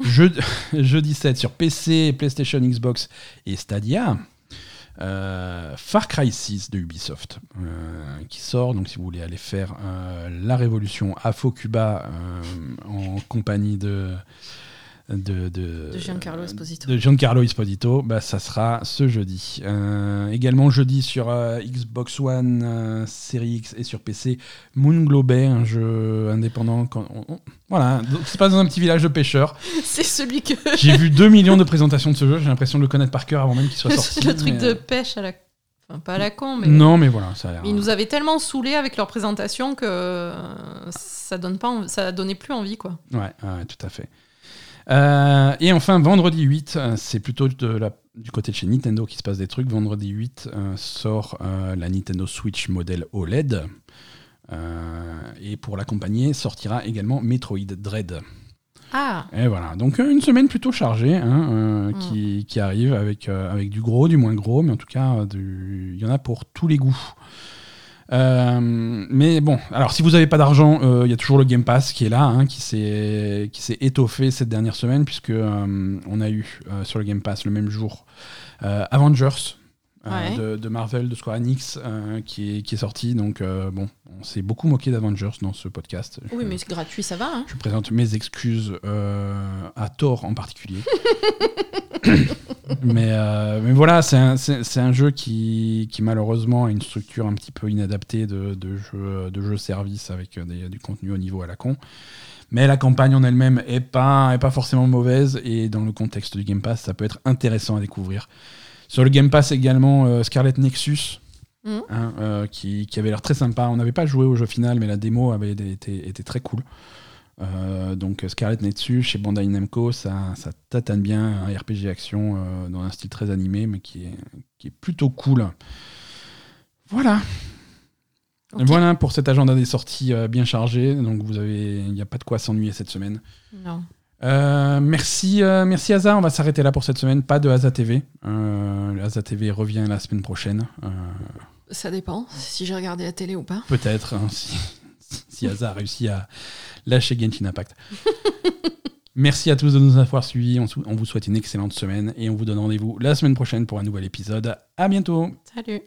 Jeudi, *laughs* jeudi 7 sur PC, PlayStation, Xbox et Stadia. Euh, Far Cry 6 de Ubisoft euh, qui sort. Donc, si vous voulez aller faire euh, la révolution à Focuba euh, en compagnie de. De, de, De Giancarlo Esposito. de Giancarlo Esposito, bah, ça sera ce jeudi. Euh, également jeudi sur euh, Xbox One, euh, Series X et sur PC, Moon Globet, un jeu indépendant. quand- on- on- voilà, se passe dans un petit village de pêcheurs. *laughs* C'est celui que. *laughs* J'ai vu 2 millions de présentations de ce jeu, j'ai l'impression de le connaître par cœur avant même qu'il soit sorti. le truc mais, de euh, pêche à la. Enfin, pas à la con, mais. Non, mais voilà, ça a l'air. Ils nous avaient tellement saoulés avec leur présentation que ça donne pas, ça donnait plus envie quoi. Ouais, ouais, tout à fait. Euh, et enfin, vendredi 8, euh, c'est plutôt de la- du côté de chez Nintendo qui se passe des trucs. Vendredi 8 euh, sort euh, la Nintendo Switch modèle OLED. Et pour l'accompagner, sortira également Metroid Dread. Ah, Et voilà, donc une semaine plutôt chargée hein, euh, Mm. qui, qui arrive avec, avec du gros, du moins gros, mais en tout cas, il y en a pour tous les goûts. Euh, mais bon, alors si vous n'avez pas d'argent, euh, il y a toujours le Game Pass qui est là, hein, qui s'est étoffé cette dernière semaine, puisque euh, on a eu euh, sur le Game Pass le même jour Avengers. Euh, Ouais. de, de Marvel, de Square Enix, euh, qui, est, qui est sorti. Donc, euh, bon, on s'est beaucoup moqué d'Avengers dans ce podcast. oui, Je- mais c'est gratuit, ça va. Hein je présente mes excuses à tort en particulier. *laughs* mais, euh, mais voilà, c'est un, un jeu qui, qui malheureusement a une structure un petit peu inadaptée de, de jeu, de jeu service avec des- du contenu au niveau à la con. Mais la campagne en elle-même est pas, est pas forcément mauvaise et dans le contexte du Game Pass, ça peut être intéressant à découvrir. Sur le Game Pass également, euh, Scarlet Nexus, Mhm. hein, euh, qui, qui avait l'air très sympa. On n'avait pas joué au jeu final, mais la démo avait été, été très cool. Euh, donc Scarlet Nexus chez Bandai Namco, ça, ça tatane bien un RPG action euh, dans un style très animé, mais qui est, qui est plutôt cool. Voilà. Voilà pour cet agenda des sorties bien chargé. Donc vous avez, il n'y a pas de quoi s'ennuyer cette semaine. Non. Euh, merci, euh, merci Asa. On va s'arrêter là pour cette semaine. Pas de Asa TV. Euh, TV revient la semaine prochaine. Euh, Ça dépend si j'ai regardé la télé ou pas. Peut-être, hein, si, *laughs* si Asa a réussi à lâcher Genshin Impact. *laughs* Merci à tous de nous avoir suivis. On, on vous souhaite une excellente semaine et on vous donne rendez-vous la semaine prochaine pour un nouvel épisode. À bientôt. Salut.